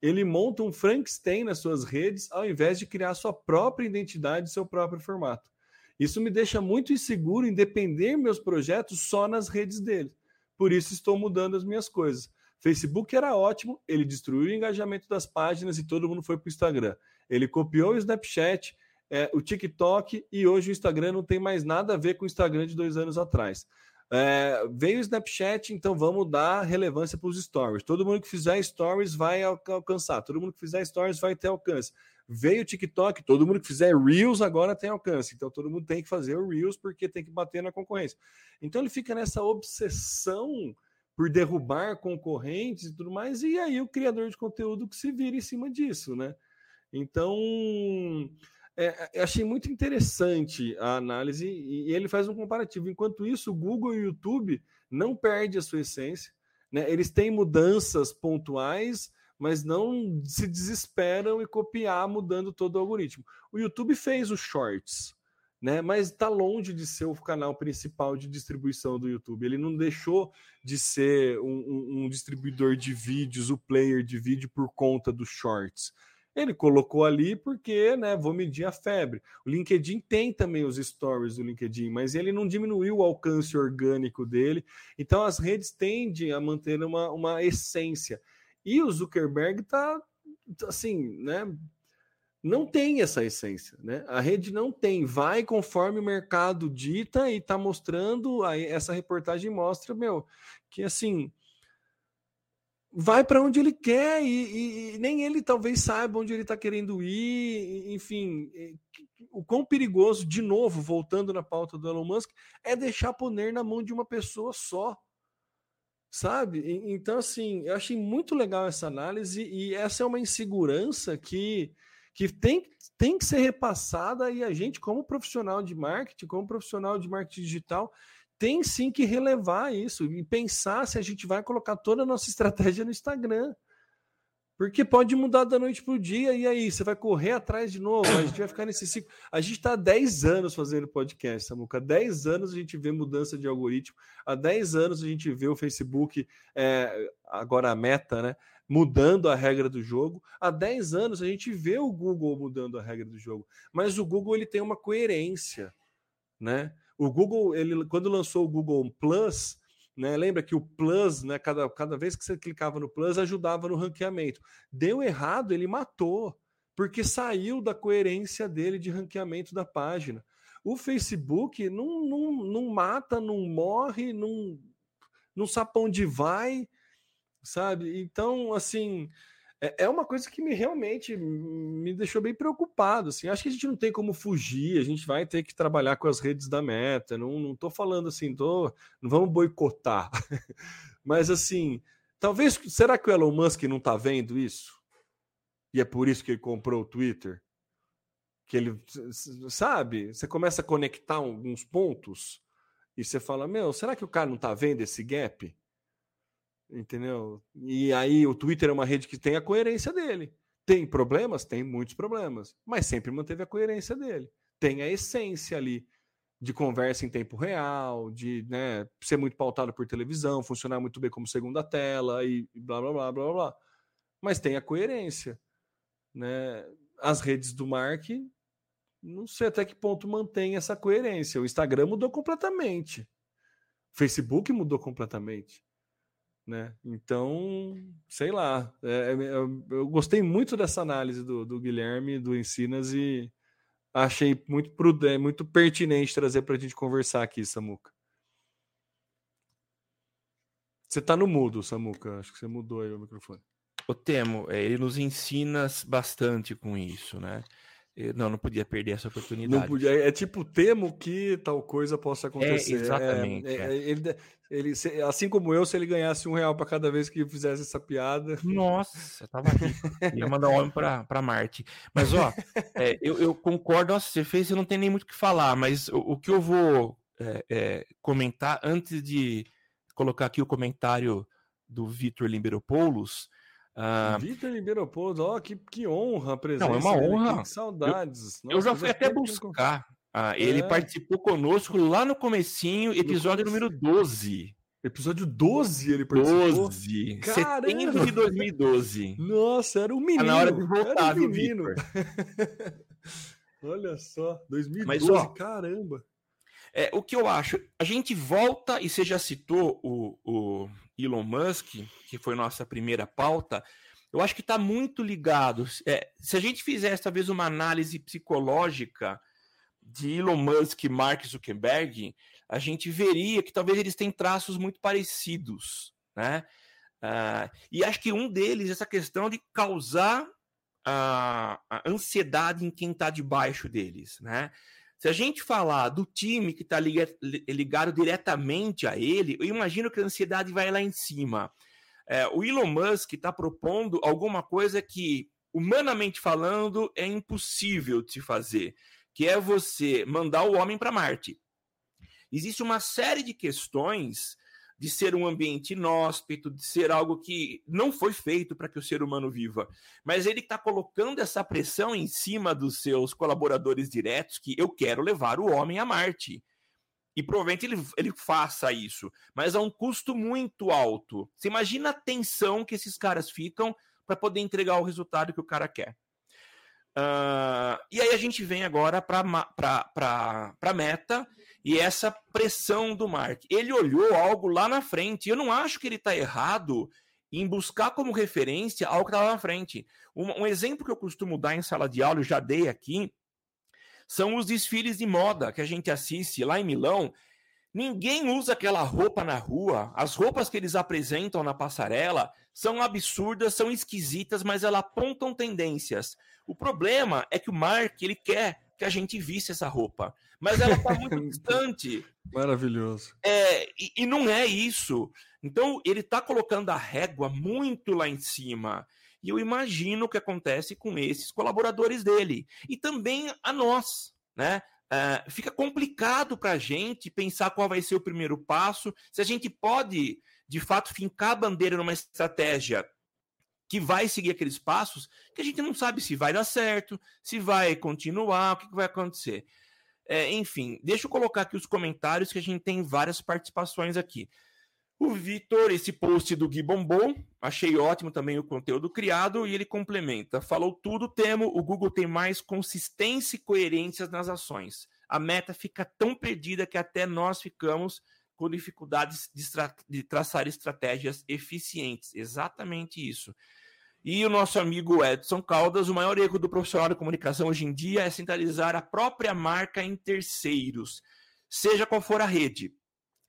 Ele monta um Frankenstein nas suas redes ao invés de criar sua própria identidade e seu próprio formato. Isso me deixa muito inseguro em depender meus projetos só nas redes dele. Por isso estou mudando as minhas coisas. Facebook era ótimo, ele destruiu o engajamento das páginas e todo mundo foi para o Instagram. Ele copiou o Snapchat, é, o TikTok e hoje o Instagram não tem mais nada a ver com o Instagram de dois anos atrás. É, veio o Snapchat, então vamos dar relevância para os stories. Todo mundo que fizer stories vai alcançar, todo mundo que fizer stories vai ter alcance. Veio o TikTok, todo mundo que fizer Reels agora tem alcance. Então todo mundo tem que fazer o Reels porque tem que bater na concorrência. Então ele fica nessa obsessão por derrubar concorrentes e tudo mais, e aí o criador de conteúdo que se vira em cima disso, né? Então, é, é achei muito interessante a análise e, e ele faz um comparativo. Enquanto isso, o Google e o YouTube não perdem a sua essência, né? Eles têm mudanças pontuais, mas não se desesperam e copiar mudando todo o algoritmo. O YouTube fez os shorts, né? Mas está longe de ser o canal principal de distribuição do YouTube. Ele não deixou de ser um, um, um, distribuidor de vídeos, o player de vídeo por conta dos shorts. Ele colocou ali porque, né, vou medir a febre. O LinkedIn tem também os stories do LinkedIn, mas ele não diminuiu o alcance orgânico dele. Então as redes tendem a manter uma, uma essência. E o Zuckerberg está assim, né, não tem essa essência, né? A rede não tem, vai conforme o mercado dita e está mostrando, aí essa reportagem mostra, meu, que assim vai para onde ele quer e, e, nem ele talvez saiba onde ele está querendo ir, enfim, o quão perigoso, de novo, voltando na pauta do Elon Musk, é deixar poner na mão de uma pessoa só, sabe? Então, assim, eu achei muito legal essa análise e essa é uma insegurança que que tem, tem que ser repassada e a gente, como profissional de marketing, como profissional de marketing digital, tem sim que relevar isso e pensar se a gente vai colocar toda a nossa estratégia no Instagram. Porque pode mudar da noite para o dia, e aí? Você vai correr atrás de novo, a gente vai ficar nesse ciclo. A gente está há 10 anos fazendo podcast, Samuca. Há 10 anos a gente vê mudança de algoritmo, há 10 anos a gente vê o Facebook, é, agora a meta, né? Mudando a regra do jogo. Há 10 anos a gente vê o Google mudando a regra do jogo. Mas o Google ele tem uma coerência, né? O Google, ele, quando lançou o Google Plus, Né? Lembra que o Plus, né, cada, cada vez que você clicava no Plus, ajudava no ranqueamento. Deu errado, ele matou, porque saiu da coerência dele de ranqueamento da página. O Facebook não, não, não mata, não morre, não, não onde vai, sabe? Então, assim, é, é uma coisa que me realmente me deixou bem preocupado. Assim. Acho que a gente não tem como fugir, a gente vai ter que trabalhar com as redes da meta. Não, não falando assim, tô, não vamos boicotar. Mas assim, talvez. Será que o Elon Musk não está vendo isso? E é por isso que ele comprou o Twitter? Que ele, sabe, você começa a conectar alguns pontos e você fala: Meu, será que o cara não está vendo esse gap? Entendeu? E aí o Twitter é uma rede que tem a coerência dele. Tem problemas? Tem muitos problemas, mas sempre manteve a coerência dele. Tem a essência ali de conversa em tempo real, de né, ser muito pautado por televisão, funcionar muito bem como segunda tela e blá blá blá blá blá. Mas tem a coerência. Né? As redes do Mark, não sei até que ponto mantém essa coerência. O Instagram mudou completamente. O Facebook mudou completamente né? Então, sei lá. É, é, eu, eu, gostei muito dessa análise do, do Guilherme, do Ensinas, e achei muito prudente, muito pertinente trazer para a gente conversar aqui, Samuca. Você está no mudo, Samuca. Acho que você mudou aí o microfone. O Temo, é, ele nos ensina bastante com isso, né? Não, não podia perder essa oportunidade. Não podia, é tipo, temo que tal coisa possa é, acontecer. É, exatamente. É, é. Ele, ele, assim como eu, se ele ganhasse um real para cada vez que fizesse essa piada. Nossa, tava aqui. Ia mandar um homem para Marte. Mas, ó, é, eu, eu, concordo. Nossa, você fez, eu não tenho nem muito o que falar, mas o, o que eu vou comentar antes de colocar aqui o comentário do Vitor Limberopoulos Uh, Vitor Ribeiro Pouso, ó, que, que honra a presença. Não, é uma honra. Que saudades. Eu, Nossa, eu já fui até buscar. Ah, ele é. participou conosco lá no comecinho, episódio no número 12. Episódio 12 ele participou? 12. Caramba. Setembro de 2012. Nossa, era um menino. Tá na hora de voltar, um menino. Olha só, 2012, Mas, ó, caramba. É, o que eu acho, a gente volta, e você já citou o, o Elon Musk, que foi nossa primeira pauta, eu acho que está muito ligado. É, se a gente fizesse talvez uma análise psicológica de Elon Musk e Mark Zuckerberg, a gente veria que talvez eles têm traços muito parecidos, né? Uh, e acho que um deles é essa questão de causar a, a ansiedade em quem está debaixo deles, né? Se a gente falar do time que está ligado, diretamente a ele, eu imagino que a ansiedade vai lá em cima. É, o Elon Musk está propondo alguma coisa que, humanamente falando, é impossível de se fazer, que é você mandar o homem para Marte. Existe uma série de questões de ser um ambiente inóspito, de ser algo que não foi feito para que o ser humano viva. Mas ele está colocando essa pressão em cima dos seus colaboradores diretos que eu quero levar o homem a Marte. E provavelmente ele, ele faça isso, mas a um custo muito alto. Você imagina a tensão que esses caras ficam para poder entregar o resultado que o cara quer. Uh, e aí a gente vem agora para a meta e essa pressão do Mark. Ele olhou algo lá na frente. Eu não acho que ele está errado em buscar como referência algo que estava na frente. Um, um, exemplo que eu costumo dar em sala de aula, eu já dei aqui, são os desfiles de moda que a gente assiste lá em Milão. Ninguém usa aquela roupa na rua. As roupas que eles apresentam na passarela são absurdas, são esquisitas, mas elas apontam tendências. O problema é que o Mark ele quer que a gente visse essa roupa, mas ela está muito distante. Maravilhoso. É, e, e, não é isso. Então ele está colocando a régua muito lá em cima. E eu imagino o que acontece com esses colaboradores dele e também a nós, né? Uh, fica complicado para a gente pensar qual vai ser o primeiro passo, se a gente pode, de fato, fincar a bandeira numa estratégia que vai seguir aqueles passos que a gente não sabe se vai dar certo, se vai continuar, o que, que vai acontecer. É, enfim, deixa eu colocar aqui os comentários que a gente tem várias participações aqui. O Vitor, esse post do Gui bombou, achei ótimo também o conteúdo criado e ele complementa. Falou tudo, temo, o Google tem mais consistência e coerência nas ações. A meta fica tão perdida que até nós ficamos com dificuldades de, de traçar estratégias eficientes. Exatamente isso. E o nosso amigo Edson Caldas, o maior erro do profissional de comunicação hoje em dia é centralizar a própria marca em terceiros, seja qual for a rede.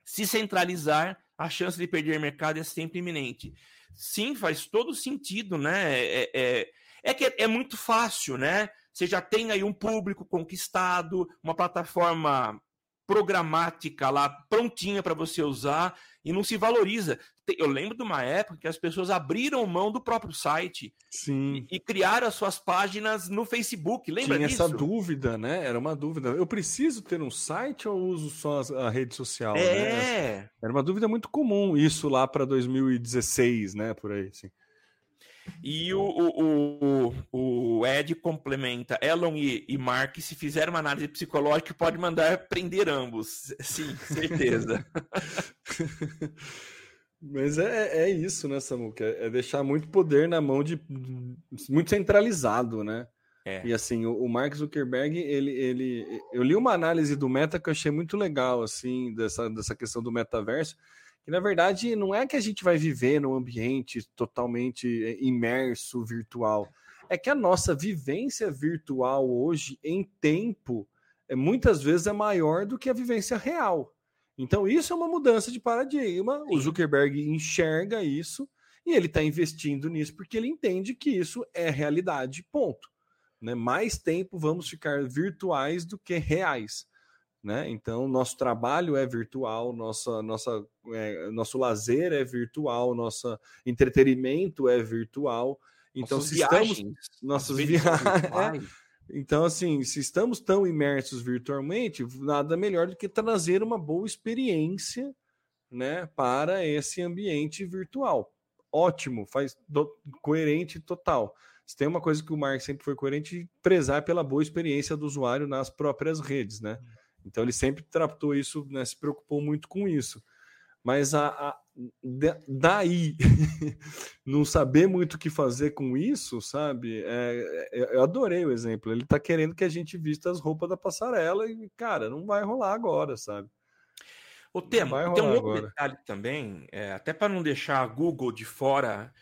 Se centralizar, a chance de perder mercado é sempre iminente. Sim, faz todo sentido, né? É, é, é que é, é muito fácil, né? Você já tem aí um público conquistado, uma plataforma programática lá prontinha para você usar e não se valoriza. Eu lembro de uma época que as pessoas abriram mão do próprio site Sim. E, e criaram as suas páginas no Facebook. Lembra Tinha disso? essa dúvida, né? Era uma dúvida. Eu preciso ter um site ou uso só a rede social? É. Né? Era uma dúvida muito comum isso lá para 2016, né? Por aí, sim. E o, o, o, o, Ed complementa: Elon e, e Mark, se fizer uma análise psicológica, pode mandar prender ambos. Sim, certeza. Mas é, é isso, né, Samuca? É deixar muito poder na mão de. muito centralizado, né? É. E assim, o, o Mark Zuckerberg, ele, ele. Eu li uma análise do Meta que eu achei muito legal, assim, dessa, dessa questão do metaverso que na verdade não é que a gente vai viver num ambiente totalmente eh, imerso virtual, é que a nossa vivência virtual hoje em tempo é, muitas vezes é maior do que a vivência real. Então isso é uma mudança de paradigma. O Zuckerberg enxerga isso e ele está investindo nisso porque ele entende que isso é realidade. Ponto. Né? Mais tempo vamos ficar virtuais do que reais. Né? Então, nosso trabalho é virtual, nossa, nossa, é, nosso lazer é virtual, nosso entretenimento é virtual. Então, nossas se viagens, estamos. Nossas viagens. É. Então, assim, se estamos tão imersos virtualmente, nada melhor do que trazer uma boa experiência né, para esse ambiente virtual. Ótimo, faz do, coerente total. Se tem uma coisa que o Mark sempre foi coerente, prezar pela boa experiência do usuário nas próprias redes, né? Então ele sempre tratou isso, né, se preocupou muito com isso. Mas a, a daí não saber muito o que fazer com isso, sabe? É, é, eu adorei o exemplo. Ele está querendo que a gente vista as roupas da passarela e, cara, não vai rolar agora, sabe? O tema, tem um outro agora. detalhe também, é, até para não deixar a Google de fora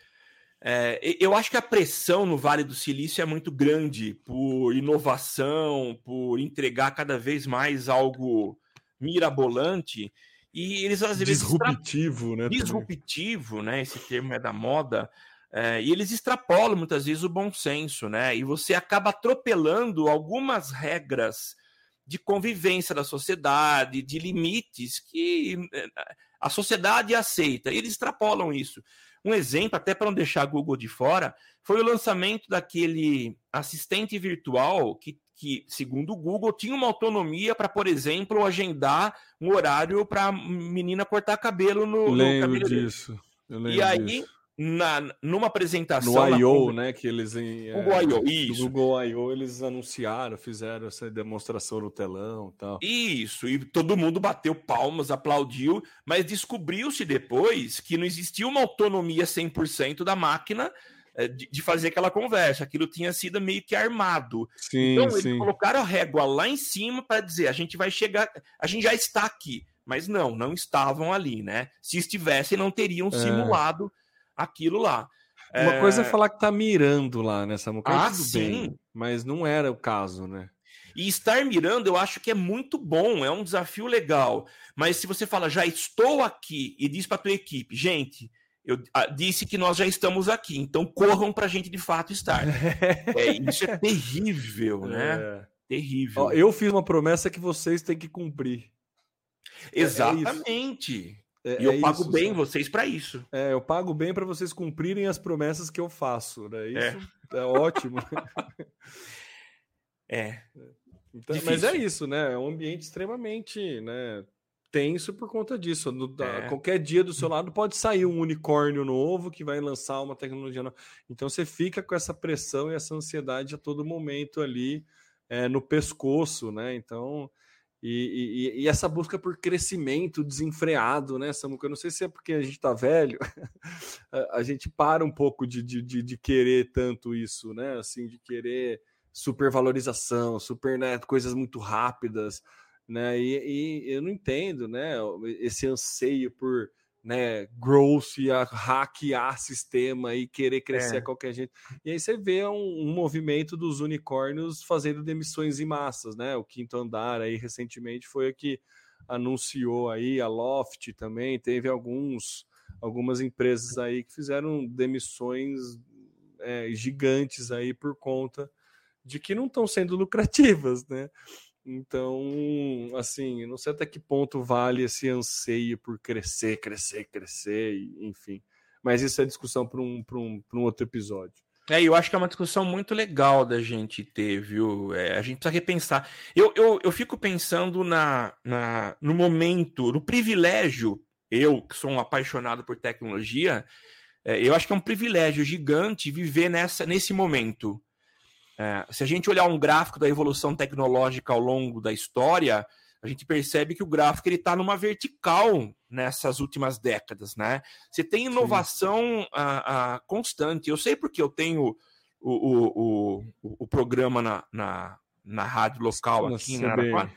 é, eu acho que a pressão no Vale do Silício é muito grande por inovação, por entregar cada vez mais algo mirabolante. E eles às vezes. Disruptivo, né? Disruptivo, né? Esse termo é da moda. É, e eles extrapolam muitas vezes o bom senso, né? E você acaba atropelando algumas regras de convivência da sociedade, de limites que é, a sociedade aceita. E eles extrapolam isso. Um exemplo, até para não deixar a Google de fora, foi o lançamento daquele assistente virtual que, que segundo o Google, tinha uma autonomia para, por exemplo, agendar um horário para a menina cortar cabelo no, lembro no cabelo. Disso. Eu lembro e aí, disso na, numa apresentação. No I.O., né? Que eles em. Google é, I.O., isso. Google I.O., eles anunciaram, fizeram essa demonstração no telão e tal. Isso, e todo mundo bateu palmas, aplaudiu, mas descobriu-se depois que não existia uma autonomia 100% da máquina é, de, de, fazer aquela conversa. Aquilo tinha sido meio que armado. Sim, então, sim. eles colocaram a régua lá em cima para dizer: a gente vai chegar, a gente já está aqui. Mas não, não estavam ali, né? Se estivessem, não teriam é. simulado aquilo lá. Uma é... coisa é falar que tá mirando lá nessa né, Ah, tudo sim. Bem, mas não era o caso, né? E estar mirando, eu acho que é muito bom, é um desafio legal. Mas se você fala, já estou aqui, e diz para tua equipe, gente, eu ah, disse que nós já estamos aqui, então corram para a gente de fato estar. é, isso é terrível, né? É. Terrível. Ó, eu fiz uma promessa que vocês têm que cumprir. É, é Exatamente. É, e eu é pago isso, bem vocês para isso. É, eu pago bem para vocês cumprirem as promessas que eu faço, né? Isso é, é ótimo. é. Então, mas é isso, né? É um ambiente extremamente, né? Tenso por conta disso. No, é. Qualquer dia do seu lado pode sair um unicórnio novo que vai lançar uma tecnologia nova. Então você fica com essa pressão e essa ansiedade a todo momento ali é, no pescoço, né? Então e, e, e, essa busca por crescimento desenfreado, né, Samuca? Eu não sei se é porque a gente tá velho, a gente para um pouco de, de, de, de, querer tanto isso, né? Assim, de querer supervalorização, super, né, coisas muito rápidas. né? E, e eu não entendo, né? Esse anseio por né, e a hackear sistema e querer crescer é. a qualquer jeito. E aí você vê um, um, movimento dos unicórnios fazendo demissões em massas, né? O quinto andar aí recentemente foi o que anunciou aí, a Loft também, teve alguns algumas empresas aí que fizeram demissões é, gigantes aí por conta de que não estão sendo lucrativas, né? Então, assim, não sei até que ponto vale esse anseio por crescer, crescer, crescer, enfim. Mas isso é discussão para um, um, um outro episódio. É, eu acho que é uma discussão muito legal da gente ter, viu? É, a gente precisa repensar. Eu, eu, eu fico pensando na, na, no momento, no privilégio, eu que sou um apaixonado por tecnologia, é, eu acho que é um privilégio gigante viver nessa, nesse momento é, se a gente olhar um gráfico da evolução tecnológica ao longo da história, a gente percebe que o gráfico está numa vertical nessas últimas décadas, né? Você tem inovação a, a, constante. Eu sei porque eu tenho o, o, o, o programa na, na, na, rádio local aqui na, CBN.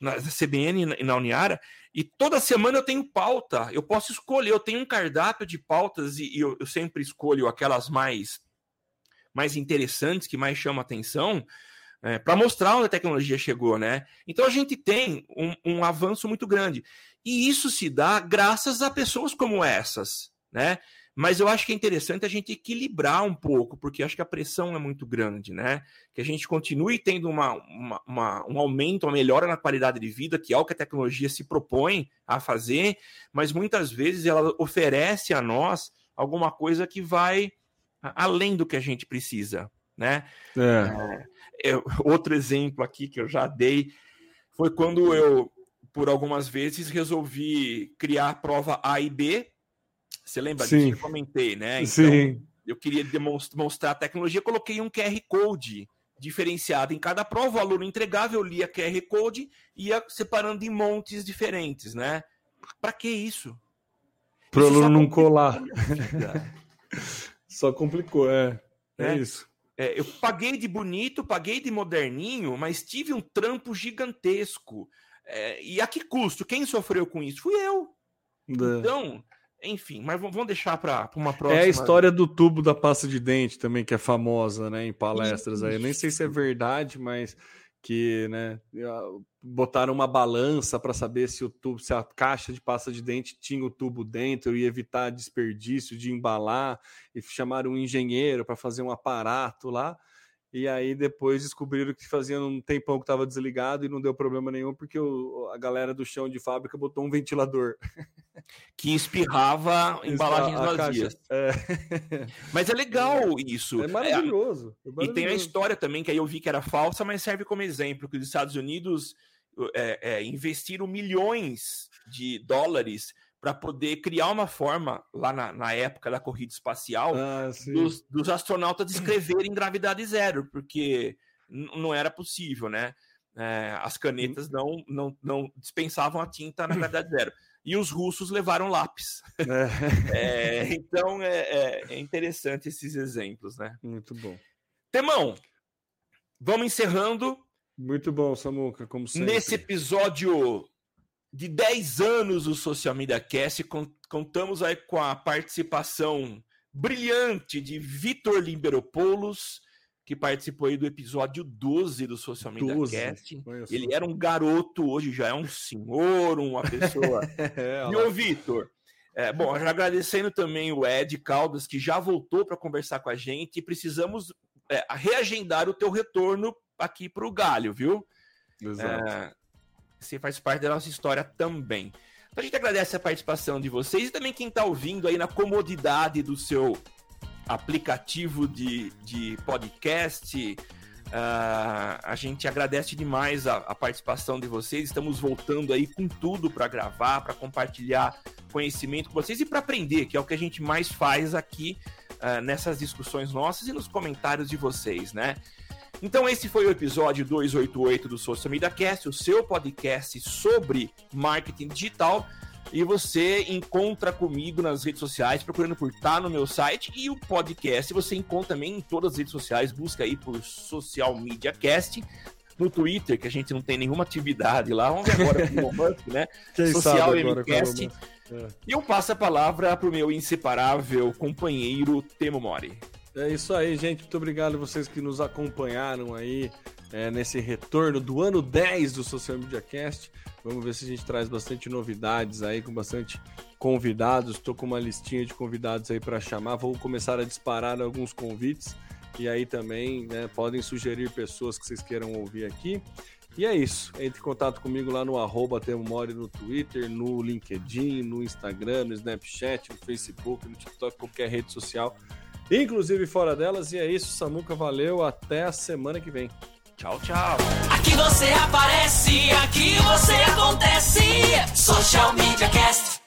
na CBN e na Uniara, e toda semana eu tenho pauta. Eu posso escolher, eu tenho um cardápio de pautas e, e eu, eu sempre escolho aquelas mais mais interessantes, que mais chamam atenção, é, para mostrar onde a tecnologia chegou, né? Então a gente tem um, um, avanço muito grande. E isso se dá graças a pessoas como essas, né? Mas eu acho que é interessante a gente equilibrar um pouco, porque acho que a pressão é muito grande, né? Que a gente continue tendo uma, uma, uma, um aumento, uma melhora na qualidade de vida, que é o que a tecnologia se propõe a fazer, mas muitas vezes ela oferece a nós alguma coisa que vai além do que a gente precisa, né? É. É, outro exemplo aqui que eu já dei foi quando eu, por algumas vezes, resolvi criar a prova A e B. Você lembra Sim. disso? Eu comentei, né? Então, Sim. eu queria demonstrar a tecnologia, coloquei um QR Code diferenciado em cada prova, o aluno entregava, eu lia QR Code e ia separando em montes diferentes, né? Para que isso? Para o aluno não colar. Só complicou, é. É, é isso. É, eu paguei de bonito, paguei de moderninho, mas tive um trampo gigantesco. É, e a que custo? Quem sofreu com isso? Fui eu. É. Então, enfim, mas vamos deixar para uma próxima. É a história do tubo da pasta de dente também, que é famosa, né, em palestras isso. aí. Eu nem sei se é verdade, mas que né, botaram uma balança para saber se o tubo, se a caixa de pasta de dente tinha o tubo dentro e evitar desperdício de embalar, e chamaram um engenheiro para fazer um aparato lá. E aí depois descobriram que fazia um tempão que estava desligado e não deu problema nenhum, porque o, a galera do chão de fábrica botou um ventilador. Que espirrava embalagens vazias. É. Mas é legal isso. É maravilhoso. é maravilhoso. E tem a história também, que aí eu vi que era falsa, mas serve como exemplo, que os Estados Unidos é, é, investiram milhões de dólares para poder criar uma forma, lá na, na época da corrida espacial, ah, dos, dos, astronautas escreverem gravidade zero, porque não era possível, né? É, as canetas não, não, não dispensavam a tinta na gravidade zero. E os russos levaram lápis. É. É, então é, é, é, interessante esses exemplos, né? Muito bom. Temão, vamos encerrando. Muito bom, Samuca, como sempre. Nesse episódio de 10 anos do Social Media Cast, contamos aí com a participação brilhante de Vitor Limberopoulos, que participou aí do episódio 12 do Social Media 12, Cast. Ele era um garoto, hoje já é um senhor, uma pessoa. é, e o Vitor, é, bom, já agradecendo também o Ed Caldas, que já voltou para conversar com a gente, e precisamos é, reagendar o teu retorno aqui para o Galho, viu? Exato. É, você faz parte da nossa história também. Então a gente agradece a participação de vocês e também quem está ouvindo aí na comodidade do seu aplicativo de, de podcast. Uh, a gente agradece demais a, a, participação de vocês. Estamos voltando aí com tudo para gravar, para compartilhar conhecimento com vocês e para aprender, que é o que a gente mais faz aqui uh, nessas discussões nossas e nos comentários de vocês, né? Então, esse foi o episódio 288 do Social Media Cast, o seu podcast sobre marketing digital. E você encontra comigo nas redes sociais, procurando por Tá no meu site. E o podcast você encontra também em todas as redes sociais. Busca aí por Social Media Cast. no Twitter, que a gente não tem nenhuma atividade lá. Vamos ver agora com o Musk, né? Quem Social MCast. É. E eu passo a palavra para o meu inseparável companheiro Temo Mori. É isso aí, gente. Muito obrigado a vocês que nos acompanharam aí é, nesse retorno do ano 10 do Social Media Cast. Vamos ver se a gente traz bastante novidades aí, com bastante convidados. Estou com uma listinha de convidados aí para chamar. Vou começar a disparar alguns convites. E aí também né, podem sugerir pessoas que vocês queiram ouvir aqui. E é isso. Entre em contato comigo lá no arroba no Twitter, no LinkedIn, no Instagram, no Snapchat, no Facebook, no TikTok, qualquer rede social, inclusive fora delas. E é isso, Samuca, valeu. Até a semana que vem. Tchau, tchau. Aqui você aparece, aqui você acontece. Social Media Cast.